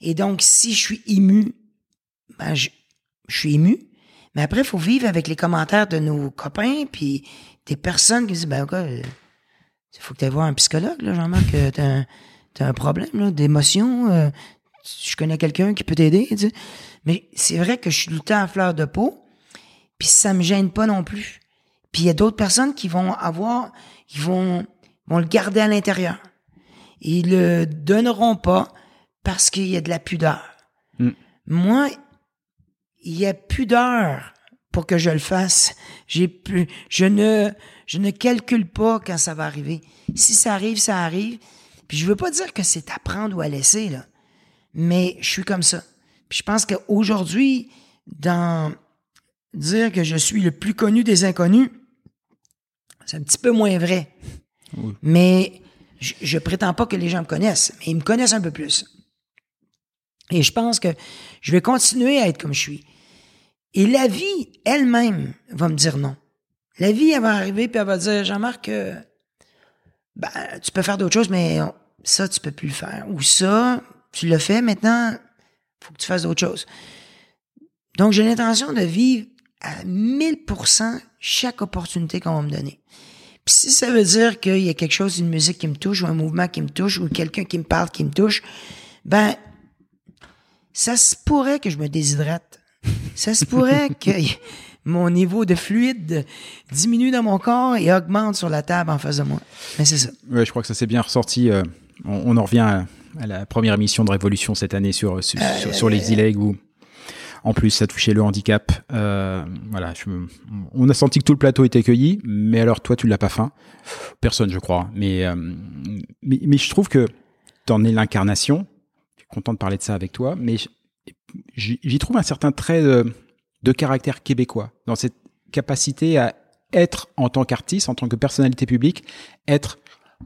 Et donc, si je suis ému, ben, je, suis ému. Mais après, il faut vivre avec les commentaires de nos copains, puis des personnes qui disent, ben, il faut que tu ailles voir un psychologue, là, Jean-Marc, t'as un, problème, d'émotion. Euh, je connais quelqu'un qui peut t'aider, Mais c'est vrai que je suis tout le temps à fleur de peau, puis ça me gêne pas non plus. Puis il y a d'autres personnes qui vont avoir, ils vont, vont le garder à l'intérieur. Ils le donneront pas parce qu'il y a de la pudeur. Mm. Moi, il y a pudeur pour que je le fasse. J'ai plus, je ne, je ne calcule pas quand ça va arriver. Si ça arrive, ça arrive. Puis je veux pas dire que c'est à prendre ou à laisser, là. Mais je suis comme ça. Puis je pense qu'aujourd'hui, dans dire que je suis le plus connu des inconnus, c'est un petit peu moins vrai. Mais je, je prétends pas que les gens me connaissent, mais ils me connaissent un peu plus. Et je pense que je vais continuer à être comme je suis. Et la vie elle-même va me dire non. La vie, elle va arriver puis elle va dire, Jean-Marc, euh, ben, tu peux faire d'autres choses, mais ça, tu peux plus le faire. Ou ça, tu le fais, maintenant, faut que tu fasses d'autres choses. Donc, j'ai l'intention de vivre à 1000% chaque opportunité qu'on va me donner. Puis si ça veut dire qu'il y a quelque chose, une musique qui me touche, ou un mouvement qui me touche, ou quelqu'un qui me parle qui me touche, ben, ça se pourrait que je me déshydrate. Ça se pourrait que mon niveau de fluide diminue dans mon corps et augmente sur la table en face de moi. Mais c'est ça. Ouais, je crois que ça s'est bien ressorti. Euh, on, en revient à, la première émission de Révolution cette année sur, sur, sur, les e où en plus, ça touchait le handicap. Euh, voilà, on a senti que tout le plateau était cueilli, mais alors toi, tu l'as pas faim. Personne, je crois. Mais, euh, mais, je trouve que en es l'incarnation. Je suis content de parler de ça avec toi, mais j'y trouve un certain trait de, caractère québécois dans cette capacité à être en tant qu'artiste, en tant que personnalité publique, être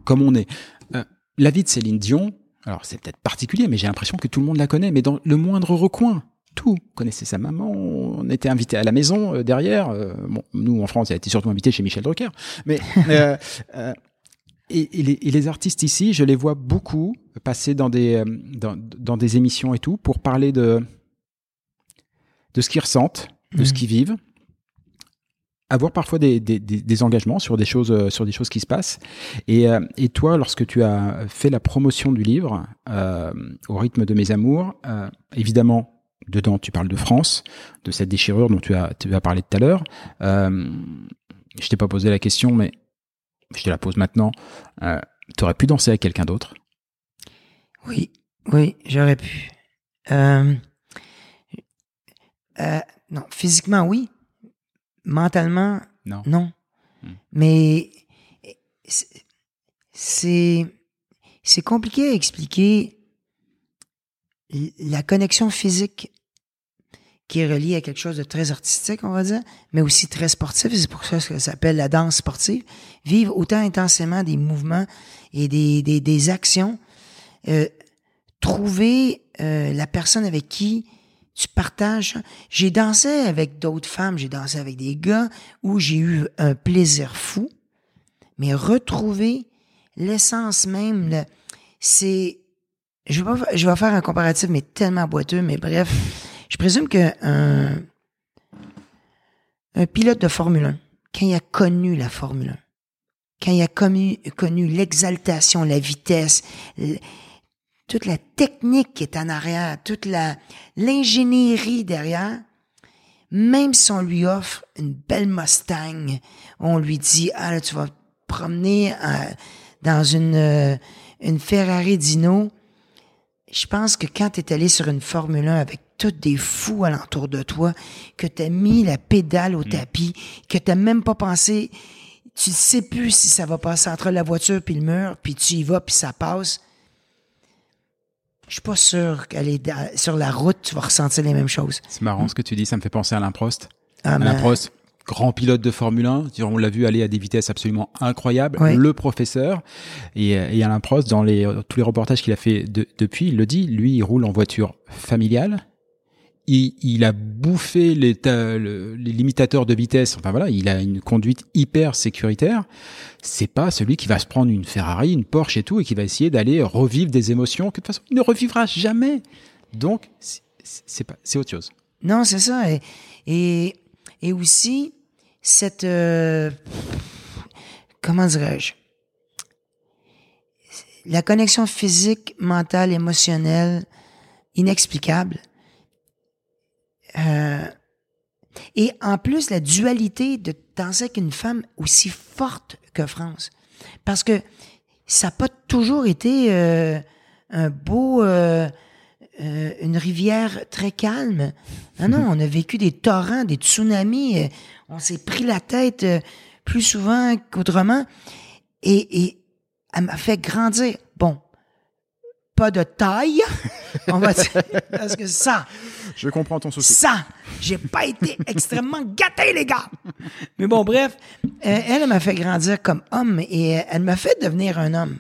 comme on est. Euh, la vie de Céline Dion, alors c'est peut-être particulier, mais j'ai l'impression que tout le monde la connaît, mais dans le moindre recoin tout. On connaissait sa maman, on était invité à la maison euh, derrière. Euh, bon, nous en France, elle a été surtout invité chez Michel Drucker. Mais euh, et, les, artistes ici, je les vois beaucoup passer dans des dans, des émissions et tout pour parler de de ce qu'ils ressentent, de ce mmh. qu'ils vivent, avoir parfois des, des, engagements sur des choses sur des choses qui se passent. Et, et toi, lorsque tu as fait la promotion du livre au rythme de mes amours, évidemment Dedans, tu parles de France, de cette déchirure dont tu as, parlé tout à l'heure. Euh, je t'ai pas posé la question, mais je te la pose maintenant. Euh, tu aurais pu danser avec quelqu'un d'autre? Oui, oui, j'aurais pu. Euh, euh, non, physiquement, oui. Mentalement, non. non. Hmm. Mais c'est c'est compliqué à expliquer la connexion physique qui est reliée à quelque chose de très artistique, on va dire, mais aussi très sportif. C'est pour ça que ça s'appelle la danse sportive. Vivre autant intensément des mouvements et des, des, des actions. Euh, trouver euh, la personne avec qui tu partages. J'ai dansé avec d'autres femmes, j'ai dansé avec des gars où j'ai eu un plaisir fou, mais retrouver l'essence même, c'est je vais, je vais faire un comparatif, mais tellement boiteux, mais bref, Je présume qu'un un pilote de Formule 1, quand il a connu la Formule 1, quand il a connu, l'exaltation, la vitesse, toute la technique qui est en arrière, toute la l'ingénierie derrière, même si on lui offre une belle Mustang, on lui dit ah là, tu vas te promener euh, dans une euh, une Ferrari Dino, je pense que quand tu es allé sur une Formule 1 avec tous des fous alentour de toi, que tu as mis la pédale au tapis, que tu même pas pensé, tu sais plus si ça va passer entre la voiture puis le mur, puis tu y vas puis ça passe. Je suis pas sûr qu'aller da- sur la route, tu vas ressentir les mêmes choses. C'est marrant ce que tu dis, ça me fait penser à Alain Prost. Ah, Alain Prost, grand pilote de Formule 1, on l'a vu aller à des vitesses absolument incroyables, Oui. le professeur. Et, et Alain Prost, dans les, tous les reportages qu'il a fait de- depuis, il le dit, lui, il roule en voiture familiale. Il, a bouffé les, ta- le- les limitateurs de vitesse. Enfin voilà, il a une conduite hyper sécuritaire. C'est pas celui qui va se prendre une Ferrari, une Porsche et tout, et qui va essayer d'aller revivre des émotions que de toute façon il ne revivra jamais. Donc c'est- pas, c'est autre chose. Non, c'est ça. Et, et, et aussi, cette... euh, comment dirais-je? La connexion physique, mentale, émotionnelle, inexplicable. Euh, et en plus, la dualité de danser avec une femme aussi forte que France. Parce que ça n'a pas toujours été euh, un beau... euh, euh, une rivière très calme. Non, non, on a vécu des torrents, des tsunamis. euh, on s'est pris la tête euh, plus souvent qu'autrement. Et, et elle m'a fait grandir. Bon, pas de taille, on va dire, parce que ça, Je comprends ton souci. ça, j'ai pas été extrêmement gâté, les gars. Mais bon, bref, euh, elle, m'a fait grandir comme homme et euh, elle m'a fait devenir un homme.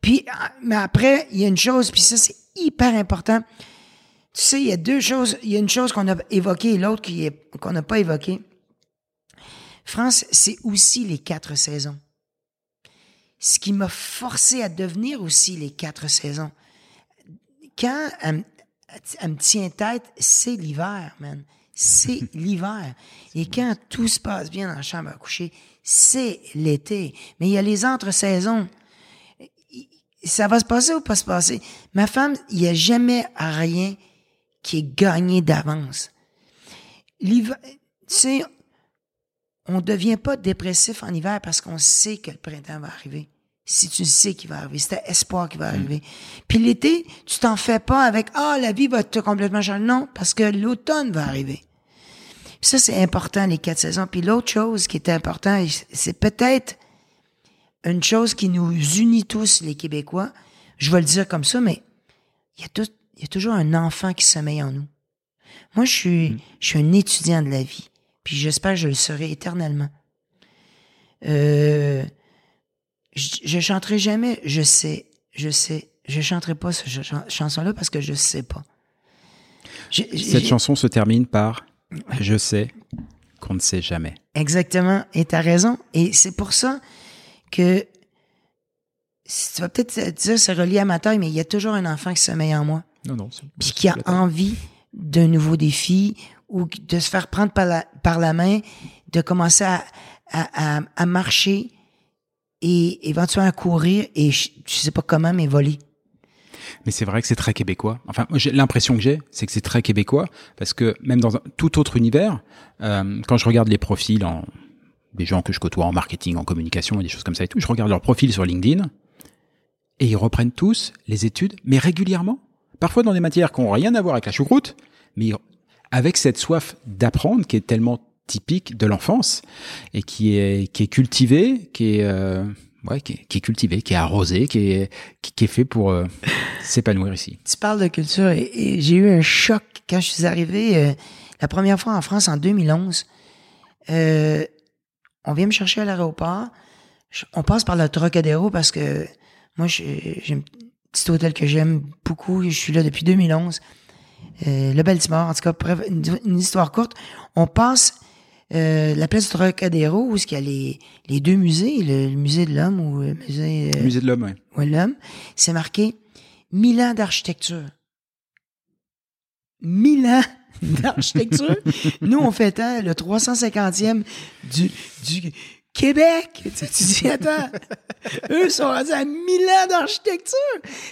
Puis, euh, mais après, il y a une chose, puis ça, c'est hyper important. Tu sais, il y a deux choses. Il y a une chose qu'on a évoquée et l'autre qu'on n'a pas évoquée. France, c'est aussi les quatre saisons. Ce qui m'a forcé à devenir aussi les quatre saisons. Quand elle, me- elle me tient tête, c'est l'hiver, man. C'est l'hiver. Et quand tout se passe bien dans la chambre à coucher, c'est l'été. Mais il y a les entre-saisons ça va se passer ou pas se passer? Ma femme, il n'y a jamais rien qui est gagné d'avance. L'hiver, tu sais, on devient pas dépressif en hiver parce qu'on sait que le printemps va arriver. Si tu sais qu'il va arriver, c'est un espoir qui va arriver. Puis l'été, tu t'en fais pas avec ah la vie va te complètement changer. Non, parce que l'automne va arriver. Puis ça c'est important les quatre saisons. Puis l'autre chose qui est important, c'est peut-être une chose qui nous unit tous, les Québécois, je vais le dire comme ça, mais il y a, tout, il y a toujours un enfant qui sommeille en nous. Moi, je suis, je suis un étudiant de la vie, puis j'espère que je le serai éternellement. Euh, je, je chanterai jamais, je sais, je sais, je chanterai pas cette ch- chanson-là parce que je sais pas. Cette chanson se termine par Je sais qu'on ne sait jamais. Exactement. Et t'as raison. Et c'est pour ça que si tu vas peut-être te dire c'est relié à ma taille, mais il y a toujours un enfant qui sommeille en moi. Non, non. Puis qui a envie d'un nouveau défi ou de se faire prendre par la, par la main, de commencer à, à, à, à marcher et éventuellement courir et je, sais pas comment, mais voler. Mais c'est vrai que c'est très québécois. Enfin, j'ai l'impression que j'ai, c'est que c'est très québécois, parce que même dans un tout autre univers, euh, quand je regarde les profils en, des gens que je côtoie en marketing, en communication et des choses comme ça et tout, je regarde leurs profils sur LinkedIn, et ils reprennent tous les études, mais régulièrement. Parfois dans des matières qui n'ont rien à voir avec la choucroute, mais avec cette soif d'apprendre qui est tellement typique de l'enfance et qui est qui est cultivée, qui est euh, ouais, qui est, cultivée, qui est arrosée, qui est qui, est fait pour euh, s'épanouir ici. Tu parles de culture et, j'ai eu un choc quand je suis arrivé euh, la première fois en France en 2011. Euh, on vient me chercher à l'aéroport. On passe par le Trocadéro parce que moi, j'ai un petit hôtel que j'aime beaucoup. Je suis là depuis 2011. Euh, le Baltimore, en tout cas, une histoire courte. On passe euh, la place du Trocadéro où il y a les, les deux musées, le, le musée de l'homme ou le musée... euh, Musée de l'homme, ouais. Ouais, l'homme, c'est marqué 1000 ans d'architecture. 1000 ans d'architecture? Nous, on fait hein, le 350e du, du Québec. Tu, tu dis, attends, eux sont rendus à 1000 ans d'architecture.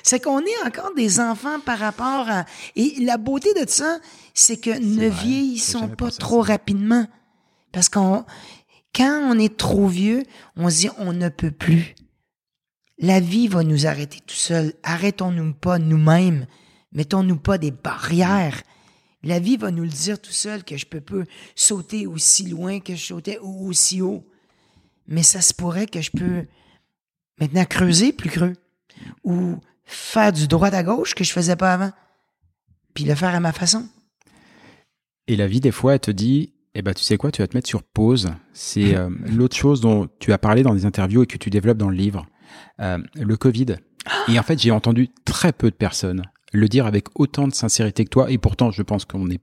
C'est qu'on est encore des enfants par rapport à... Et la beauté de ça, c'est que ne vrai, vieillissons pas trop ça. rapidement. Parce qu'on, quand on est trop vieux, on se dit, on ne peut plus. La vie va nous arrêter tout seul. Arrêtons-nous pas nous-mêmes. Mettons-nous pas des barrières. La vie va nous le dire tout seul que je peux pas sauter aussi loin que je sautais ou aussi haut. Mais ça se pourrait que je peux maintenant creuser plus creux ou faire du droit à gauche que je faisais pas avant. Puis le faire à ma façon. Et la vie, des fois, elle te dit, eh ben, tu sais quoi, tu vas te mettre sur pause. C'est euh, l'autre chose dont tu as parlé dans des interviews et que tu développes dans le livre, euh, le Covid. Et en fait, j'ai entendu très peu de personnes le dire avec autant de sincérité que toi. Et pourtant, je pense qu'on est,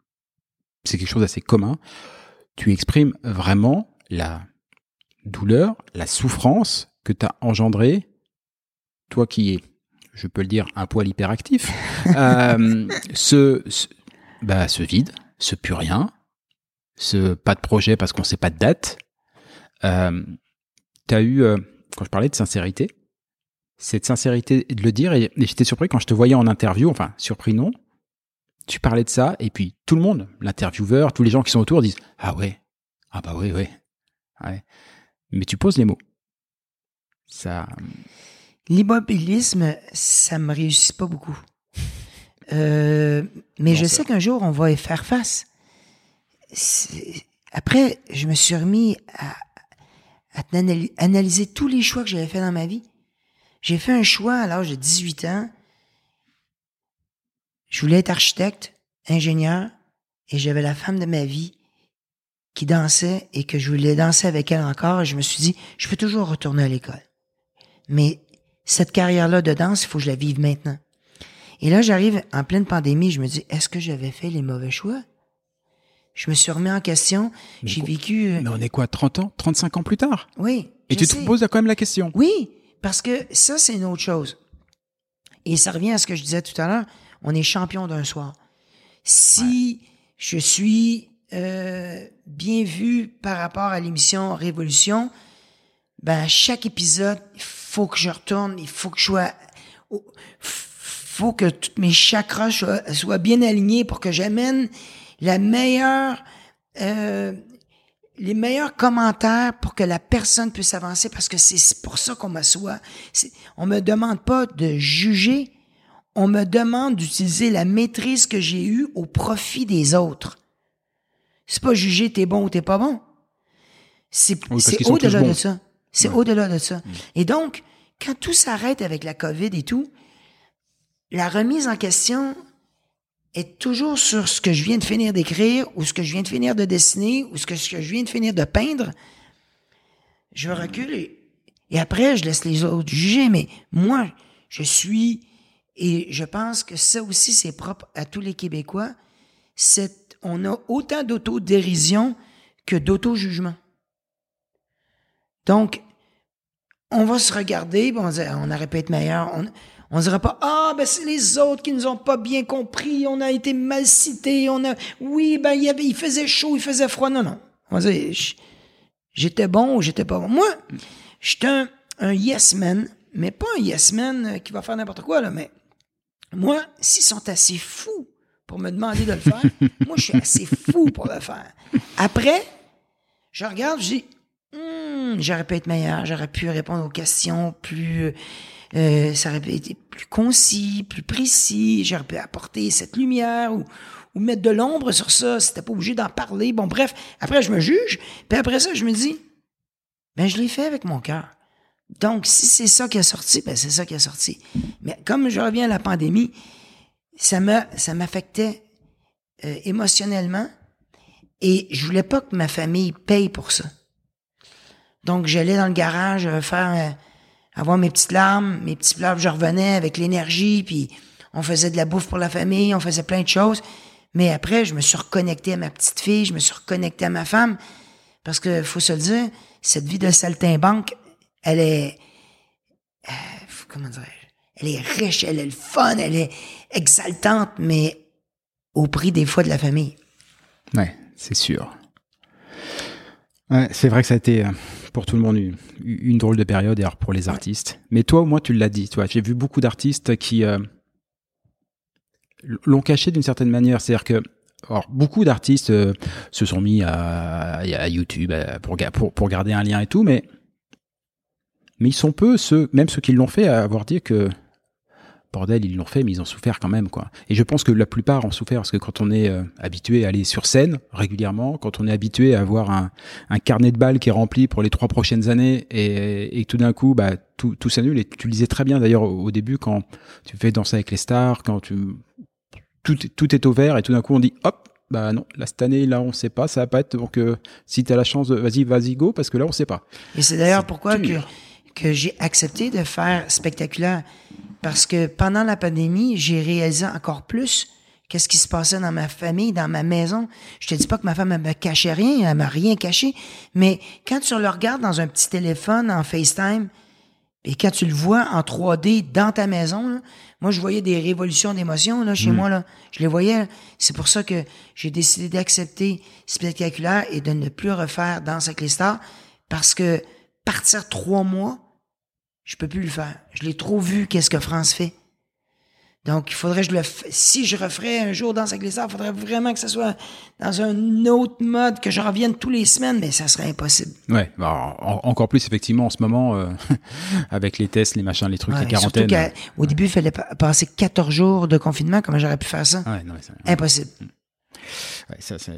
c'est quelque chose d'assez commun. Tu exprimes vraiment la douleur, la souffrance que tu as engendré, toi qui es, je peux le dire, un poil hyperactif, euh, ce, ce, bah, ce vide, ce plus rien, ce pas de projet parce qu'on sait pas de date. Euh, tu as eu, euh, quand je parlais de sincérité, cette sincérité de le dire, et, et j'étais surpris quand je te voyais en interview, enfin, surpris non, tu parlais de ça, et puis tout le monde, l'intervieweur, tous les gens qui sont autour disent Ah ouais, ah bah oui, oui. Ouais. Mais tu poses les mots. Ça. L'immobilisme, ça me réussit pas beaucoup. Euh, mais Non, je ça- sais qu'un jour, on va y faire face. Après, je me suis remis à, à analy- analyser tous les choix que j'avais fait dans ma vie. J'ai fait un choix à l'âge de 18 ans. Je voulais être architecte, ingénieur, et j'avais la femme de ma vie qui dansait et que je voulais danser avec elle encore. Et je me suis dit, je peux toujours retourner à l'école. Mais cette carrière-là de danse, il faut que je la vive maintenant. Et là, j'arrive en pleine pandémie, je me dis, est-ce que j'avais fait les mauvais choix? Je me suis remis en question. J'ai vécu. euh, Mais on est quoi, 30 ans? 35 ans plus tard? Oui. Et tu te poses quand même la question. Oui, parce que ça, c'est une autre chose. Et ça revient à ce que je disais tout à l'heure. On est champion d'un soir. Si je suis euh, bien vu par rapport à l'émission Révolution, ben à chaque épisode, il faut que je retourne, il faut que je sois, au- faut que tous mes chakras soient, soient bien alignés pour que j'amène la meilleure, euh, les meilleurs commentaires pour que la personne puisse avancer parce que c'est pour ça qu'on m'assoit. On me demande pas de juger, on me demande d'utiliser la maîtrise que j'ai eue au profit des autres. C'est pas juger t'es bon ou t'es pas bon. C'est au-delà de ça. C'est Ouais. au-delà de ça. Et donc, quand tout s'arrête avec la COVID et tout, la remise en question est toujours sur ce que je viens de finir d'écrire ou ce que je viens de finir de dessiner ou ce que, je viens de finir de peindre. Je recule et, après, je laisse les autres juger. Mais moi, je suis, et je pense que ça aussi, c'est propre à tous les Québécois, c'est, on a autant d'autodérision que d'auto-jugement. Donc, on va se regarder, on on aurait pu être meilleur. On dira pas, ah, ben c'est les autres qui nous ont pas bien compris, on a été mal cités, on a, oui, ben il, y avait, il faisait chaud, il faisait froid. Non, non. On va dire, j'étais bon ou j'étais pas bon. Moi, j'étais un, un yes man, mais pas un yes man euh, qui va faire n'importe quoi, là, mais moi, s'ils sont assez fous pour me demander de le faire, moi, je suis assez fou pour le faire. Après, je regarde, je dis, Hmm, j'aurais pu être meilleur, j'aurais pu répondre aux questions plus, euh, ça aurait être plus concis, plus précis, j'aurais pu apporter cette lumière ou, mettre de l'ombre sur ça, c'était pas obligé d'en parler. Bon, bref, après, je me juge, puis après ça, je me dis, ben, je l'ai fait avec mon cœur. Donc, si c'est ça qui a sorti, ben, c'est ça qui a sorti. Mais comme je reviens à la pandémie, ça m'a, ça m'affectait euh, émotionnellement et je voulais pas que ma famille paye pour ça. Donc, j'allais dans le garage euh, faire, avoir mes petites larmes, mes petits pleurs, je revenais avec l'énergie, puis on faisait de la bouffe pour la famille, on faisait plein de choses. Mais après, je me suis reconnecté à ma petite fille, je me suis reconnecté à ma femme, parce que faut se le dire, cette vie de saltimbanque, elle est, euh, comment dire, elle est riche, elle est fun, elle est exaltante, mais au prix des fois de la famille. Ouais, c'est sûr. Ouais, c'est vrai que ça a été euh, pour tout le monde une, une drôle de période, et alors pour les artistes. Mais toi, au moins, tu l'as dit. Toi, j'ai vu beaucoup d'artistes qui euh, l'ont caché d'une certaine manière. C'est-à-dire que alors, beaucoup d'artistes euh, se sont mis à, à YouTube à- pour, pour, pour garder un lien et tout, mais mais ils sont peu ceux, même ceux qui l'ont fait, à avoir dit que bordel, ils l'ont fait, mais ils ont souffert quand même, quoi. Et je pense que la plupart ont souffert parce que quand on est euh, habitué à aller sur scène régulièrement, quand on est habitué à avoir un, un carnet de balles qui est rempli pour les trois prochaines années et, et tout d'un coup, bah, tout, tout s'annule. Et tu le disais très bien d'ailleurs au, au début quand tu fais danser avec les stars, quand tu tout, tout est au vert et tout d'un coup on dit hop. Bah non, là cette année là on sait pas, ça va pas être donc euh, si t'as la chance, de- vas-y vas-y go parce que là on sait pas. Et c'est d'ailleurs pourquoi que. Que j'ai accepté de faire spectaculaire. Parce que pendant la pandémie, j'ai réalisé encore plus qu'est-ce qui se passait dans ma famille, dans ma maison. Je te dis pas que ma femme elle me cachait rien, elle m'a rien caché. Mais quand tu le regardes dans un petit téléphone en FaceTime, et quand tu le vois en 3D dans ta maison, là, moi je voyais des révolutions d'émotions là chez moi là, je les voyais. C'est pour ça que j'ai décidé d'accepter spectaculaire et de ne plus refaire Danse avec les stars parce que partir trois mois, je peux plus le faire. Je l'ai trop vu qu'est-ce que France fait. Donc, il faudrait que je le f- si je referais un jour Danse avec les stars, il faudrait vraiment que ce soit dans un autre mode, que je revienne tous les semaines, mais ça serait impossible. Ouais, bah, en- encore plus effectivement en ce moment euh, avec les tests, les machins, les trucs, Ouais, les quarantaines. Surtout qu'au début, il fallait pa- passer 14 jours de confinement. Comment j'aurais pu faire ça? Ouais, non, mais Impossible. Ouais, ça, c'est-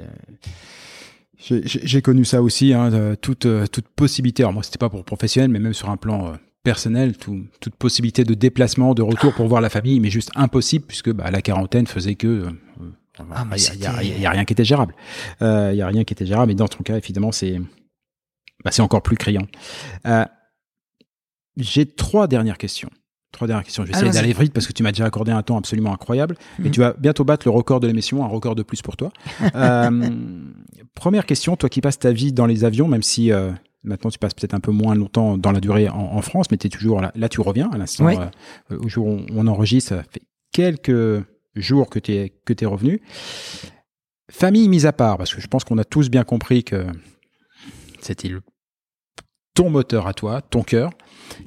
J'ai connu ça aussi, hein, de- toute, euh, toute possibilité. Alors moi, c'était pas pour professionnel, mais même sur un plan euh, personnel, tout- toute possibilité de déplacement, de retour pour voir la famille, mais juste impossible puisque bah, la quarantaine faisait que euh, Ah, il y, a- rien qui était gérable. Euh, Il y a rien qui était gérable. Et dans ton cas, évidemment, c'est bah, c'est encore plus criant. Euh, J'ai trois dernières questions. Trois dernières questions. Je vais essayer Allons-y. d'aller vite parce que tu m'as déjà accordé un temps absolument incroyable. Et Mhm. tu vas bientôt battre le record de l'émission, un record de plus pour toi. Euh, première question, toi qui passes ta vie dans les avions, même si euh, maintenant tu passes peut-être un peu moins longtemps dans la durée en, en France, mais tu es toujours là, là tu reviens à l'instant Oui. euh, au jour où on, on enregistre, ça fait quelques jours que tu es, que es revenu. Famille mise à part, parce que je pense qu'on a tous bien compris que c'était ton moteur à toi, ton cœur,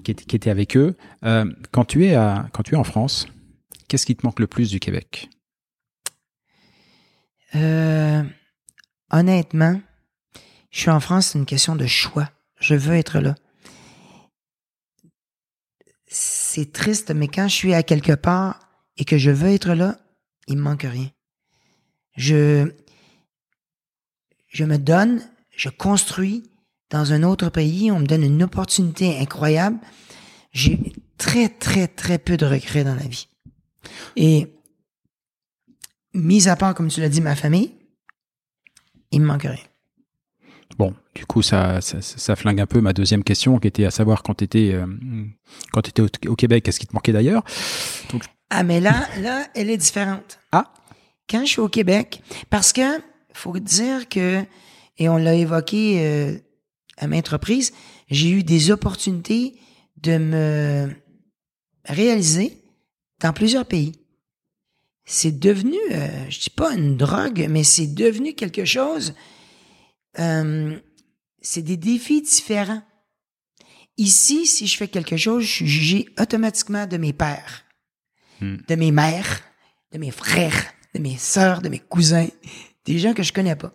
qui était, avec eux. Euh, quand, tu es à, quand tu es en France, qu'est-ce qui te manque le plus du Québec? Euh, honnêtement, je suis en France, c'est une question de choix. Je veux être là. C'est triste, mais quand je suis à quelque part et que je veux être là, il me manque rien. Je, je me donne, je construis dans un autre pays, on me donne une opportunité incroyable. J'ai très, très, très peu de regrets dans la vie. Et, mis à part, comme tu l'as dit, ma famille, il me manque rien. Bon, du coup, ça, ça, ça flingue un peu ma deuxième question, qui était à savoir quand tu étais, quand étais au, au Québec, qu'est-ce qui te manquait d'ailleurs? Donc, Ah, mais là, là, elle est différente. Ah. Quand je suis au Québec, parce que, faut dire que, et on l'a évoqué euh, à maintes reprises, j'ai eu des opportunités de me réaliser dans plusieurs pays. C'est devenu, euh, je dis pas une drogue, mais c'est devenu quelque chose. euh, c'est des défis différents. Ici, si je fais quelque chose, je suis jugé automatiquement de mes pères, Hmm. de mes mères, de mes frères, de mes sœurs, de mes cousins, des gens que je connais pas.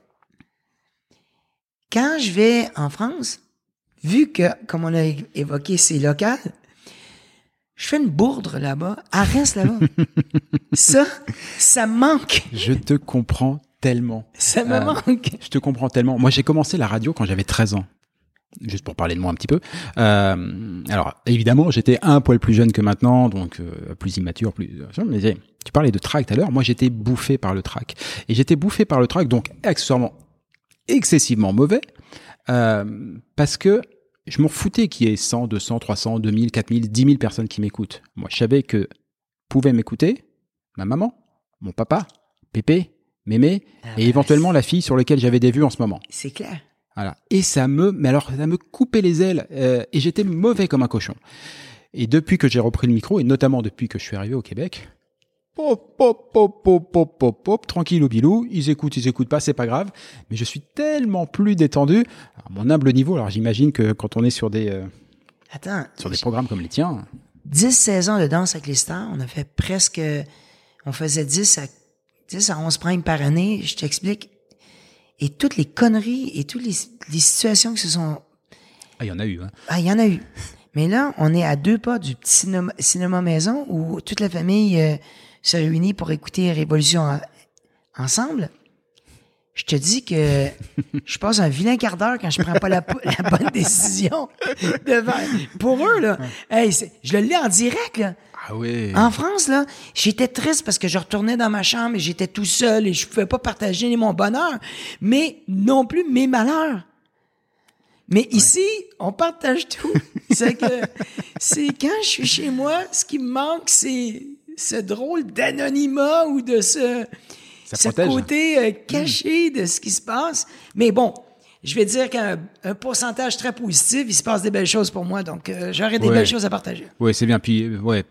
Quand je vais en France, vu que, comme on a évoqué, c'est local, je fais une bourdre là-bas, elle reste là-bas. ça, ça me manque. je te comprends tellement. Ça me Euh, manque. Je te comprends tellement. Moi, j'ai commencé la radio quand j'avais 13 ans. Juste pour parler de moi un petit peu. Euh, alors, évidemment, j'étais un poil plus jeune que maintenant, donc euh, plus immature, plus. Mais tu parlais de track tout à l'heure. Moi, j'étais bouffé par le track. Et j'étais bouffé par le track, donc accessoirement excessivement mauvais, euh, parce que je m'en foutais qu'il y ait 100, 200, 300, 2000, 4000, 10 000 personnes qui m'écoutent. Moi, je savais que pouvaient m'écouter ma maman, mon papa, Pépé, Mémé, et éventuellement la fille sur laquelle j'avais des vues en ce moment. C'est clair. Voilà. Et ça me, mais alors, ça me coupait les ailes, euh, et j'étais mauvais comme un cochon. Et depuis que j'ai repris le micro, et notamment depuis que je suis arrivé au Québec, Pop, pop, pop, pop, pop, pop, pop, tranquille au bilou, ils écoutent, ils écoutent pas, c'est pas grave, mais je suis tellement plus détendu, à mon humble niveau, alors j'imagine que quand on est sur des, euh, Attends, sur des programmes comme les tiens, 10 saisons de danse avec les stars, on a fait presque, on faisait 10 à, 10 à 11 primes par année, je t'explique. Et toutes les conneries et toutes les, les situations qui se sont ah, il y en a eu, hein. Ah, il y en a eu. Mais là, on est à deux pas du petit cinéma, cinéma maison où toute la famille euh, se réunit pour écouter Révolution en- ensemble. Je te dis que je passe un vilain quart d'heure quand je prends pas la, bonne décision. devant. Pour eux, là, hey, je le lis en direct, là. Ah ouais. En France, là, j'étais triste parce que je retournais dans ma chambre et j'étais tout seul et je pouvais pas partager mon bonheur, mais non plus mes malheurs. Mais ici, on partage tout. c'est que c'est quand je suis chez moi, ce qui me manque, c'est ce drôle d'anonymat ou de ce, ce protège. côté euh, caché de ce qui se passe. Mais bon, je vais dire qu'un un pourcentage très positif, il se passe des belles choses pour moi, donc euh, j'aurai des Ouais. belles choses à partager. Ouais, c'est bien. Puis, euh, ouais,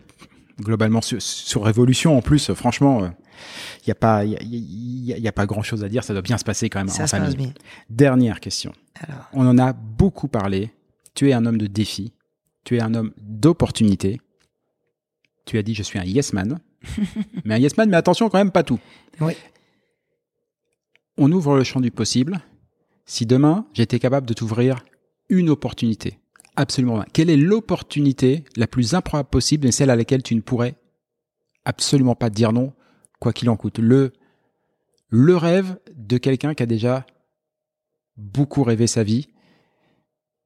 globalement, sur, sur Révolution, en plus, euh, franchement, il n'y a pas, y a, y a- y a pas grand chose à dire. Ça doit bien se passer quand même Ça en se famille. passe bien. Dernière question. Alors. On en a beaucoup parlé. Tu es un homme de défi. Tu es un homme d'opportunité. Tu as dit, je suis un yes man. mais un yes man, mais attention quand même, pas tout. Oui. On ouvre le champ du possible. Si demain, j'étais capable de t'ouvrir une opportunité, absolument, quelle est l'opportunité la plus improbable possible et celle à laquelle tu ne pourrais absolument pas dire non, quoi qu'il en coûte? Le, le rêve de quelqu'un qui a déjà beaucoup rêvé sa vie,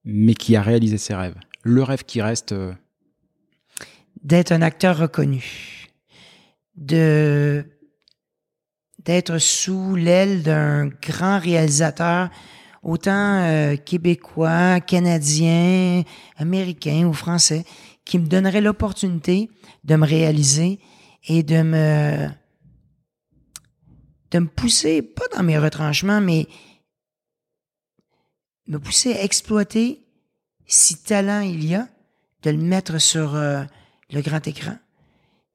mais qui a réalisé ses rêves. Le rêve qui reste. D'être un acteur reconnu, de d'être sous l'aile d'un grand réalisateur, autant euh, québécois, canadien, américain ou français, qui me donnerait l'opportunité de me réaliser et de me de me pousser, pas dans mes retranchements, mais me pousser à exploiter si talent il y a, de le mettre sur euh, le grand écran.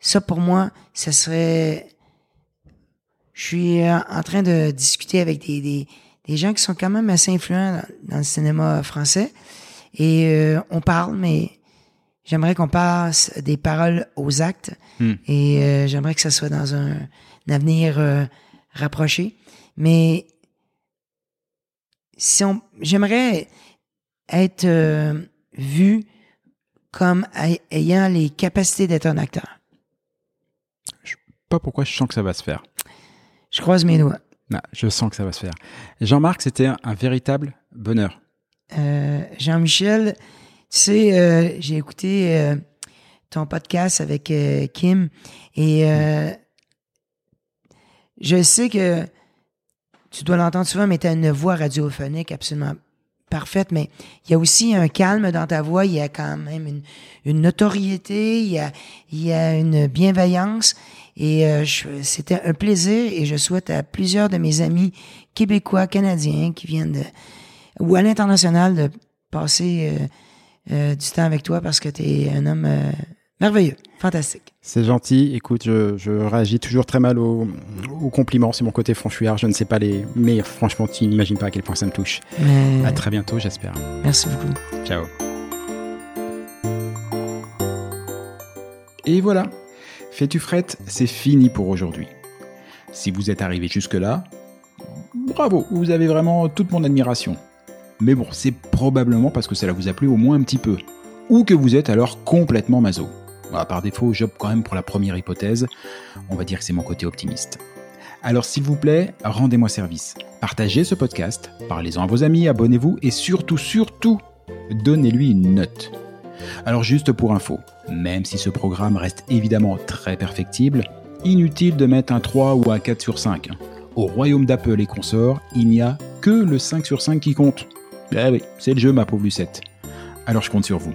Ça, pour moi, ça serait... Je suis euh, en train de discuter avec des, des, des gens qui sont quand même assez influents dans, dans le cinéma français. Et euh, on parle, mais j'aimerais qu'on passe des paroles aux actes. Hmm. Et euh, j'aimerais que ça soit dans un, un avenir euh, rapproché. Mais si on, j'aimerais être vu comme ay- ayant les capacités d'être un acteur. Pas pourquoi je sens que ça va se faire. Je croise mes doigts. Non, je sens que ça va se faire. Jean-Marc, c'était un, un véritable bonheur. Euh, Jean-Michel, tu sais, euh, j'ai écouté euh, ton podcast avec Kim et je sais que tu dois l'entendre souvent, mais tu as une voix radiophonique absolument parfaite, mais il y a aussi un calme dans ta voix, il y a quand même une, notoriété, il y a, une bienveillance et euh, c'était un plaisir et je souhaite à plusieurs de mes amis québécois, canadiens qui viennent de, ou à l'international de passer euh, euh, du temps avec toi parce que tu es un homme merveilleux, fantastique. C'est gentil. Écoute, je, je réagis toujours très mal aux, aux compliments. C'est mon côté franchouillard. Je ne sais pas les. Mais franchement, tu n'imagines pas à quel point ça me touche. Mais, À très bientôt, j'espère. merci beaucoup. Ciao. Et voilà. Fais-tu frette, c'est fini pour aujourd'hui. Si vous êtes arrivé jusque-là, bravo, vous avez vraiment toute mon admiration. Mais bon, c'est probablement parce que cela vous a plu au moins un petit peu. Ou que vous êtes alors complètement maso. Par défaut, j'opte quand même pour la première hypothèse. On va dire que c'est mon côté optimiste. Alors s'il vous plaît, rendez-moi service. Partagez ce podcast, parlez-en à vos amis, abonnez-vous et surtout, surtout, donnez-lui une note. Alors juste pour info, même si ce programme reste évidemment très perfectible, inutile de mettre un 3 ou un 4 sur 5. Au royaume d'Apple et consorts, il n'y a que le 5 sur 5 qui compte. Eh oui, c'est le jeu ma pauvre Lucette. Alors je compte sur vous.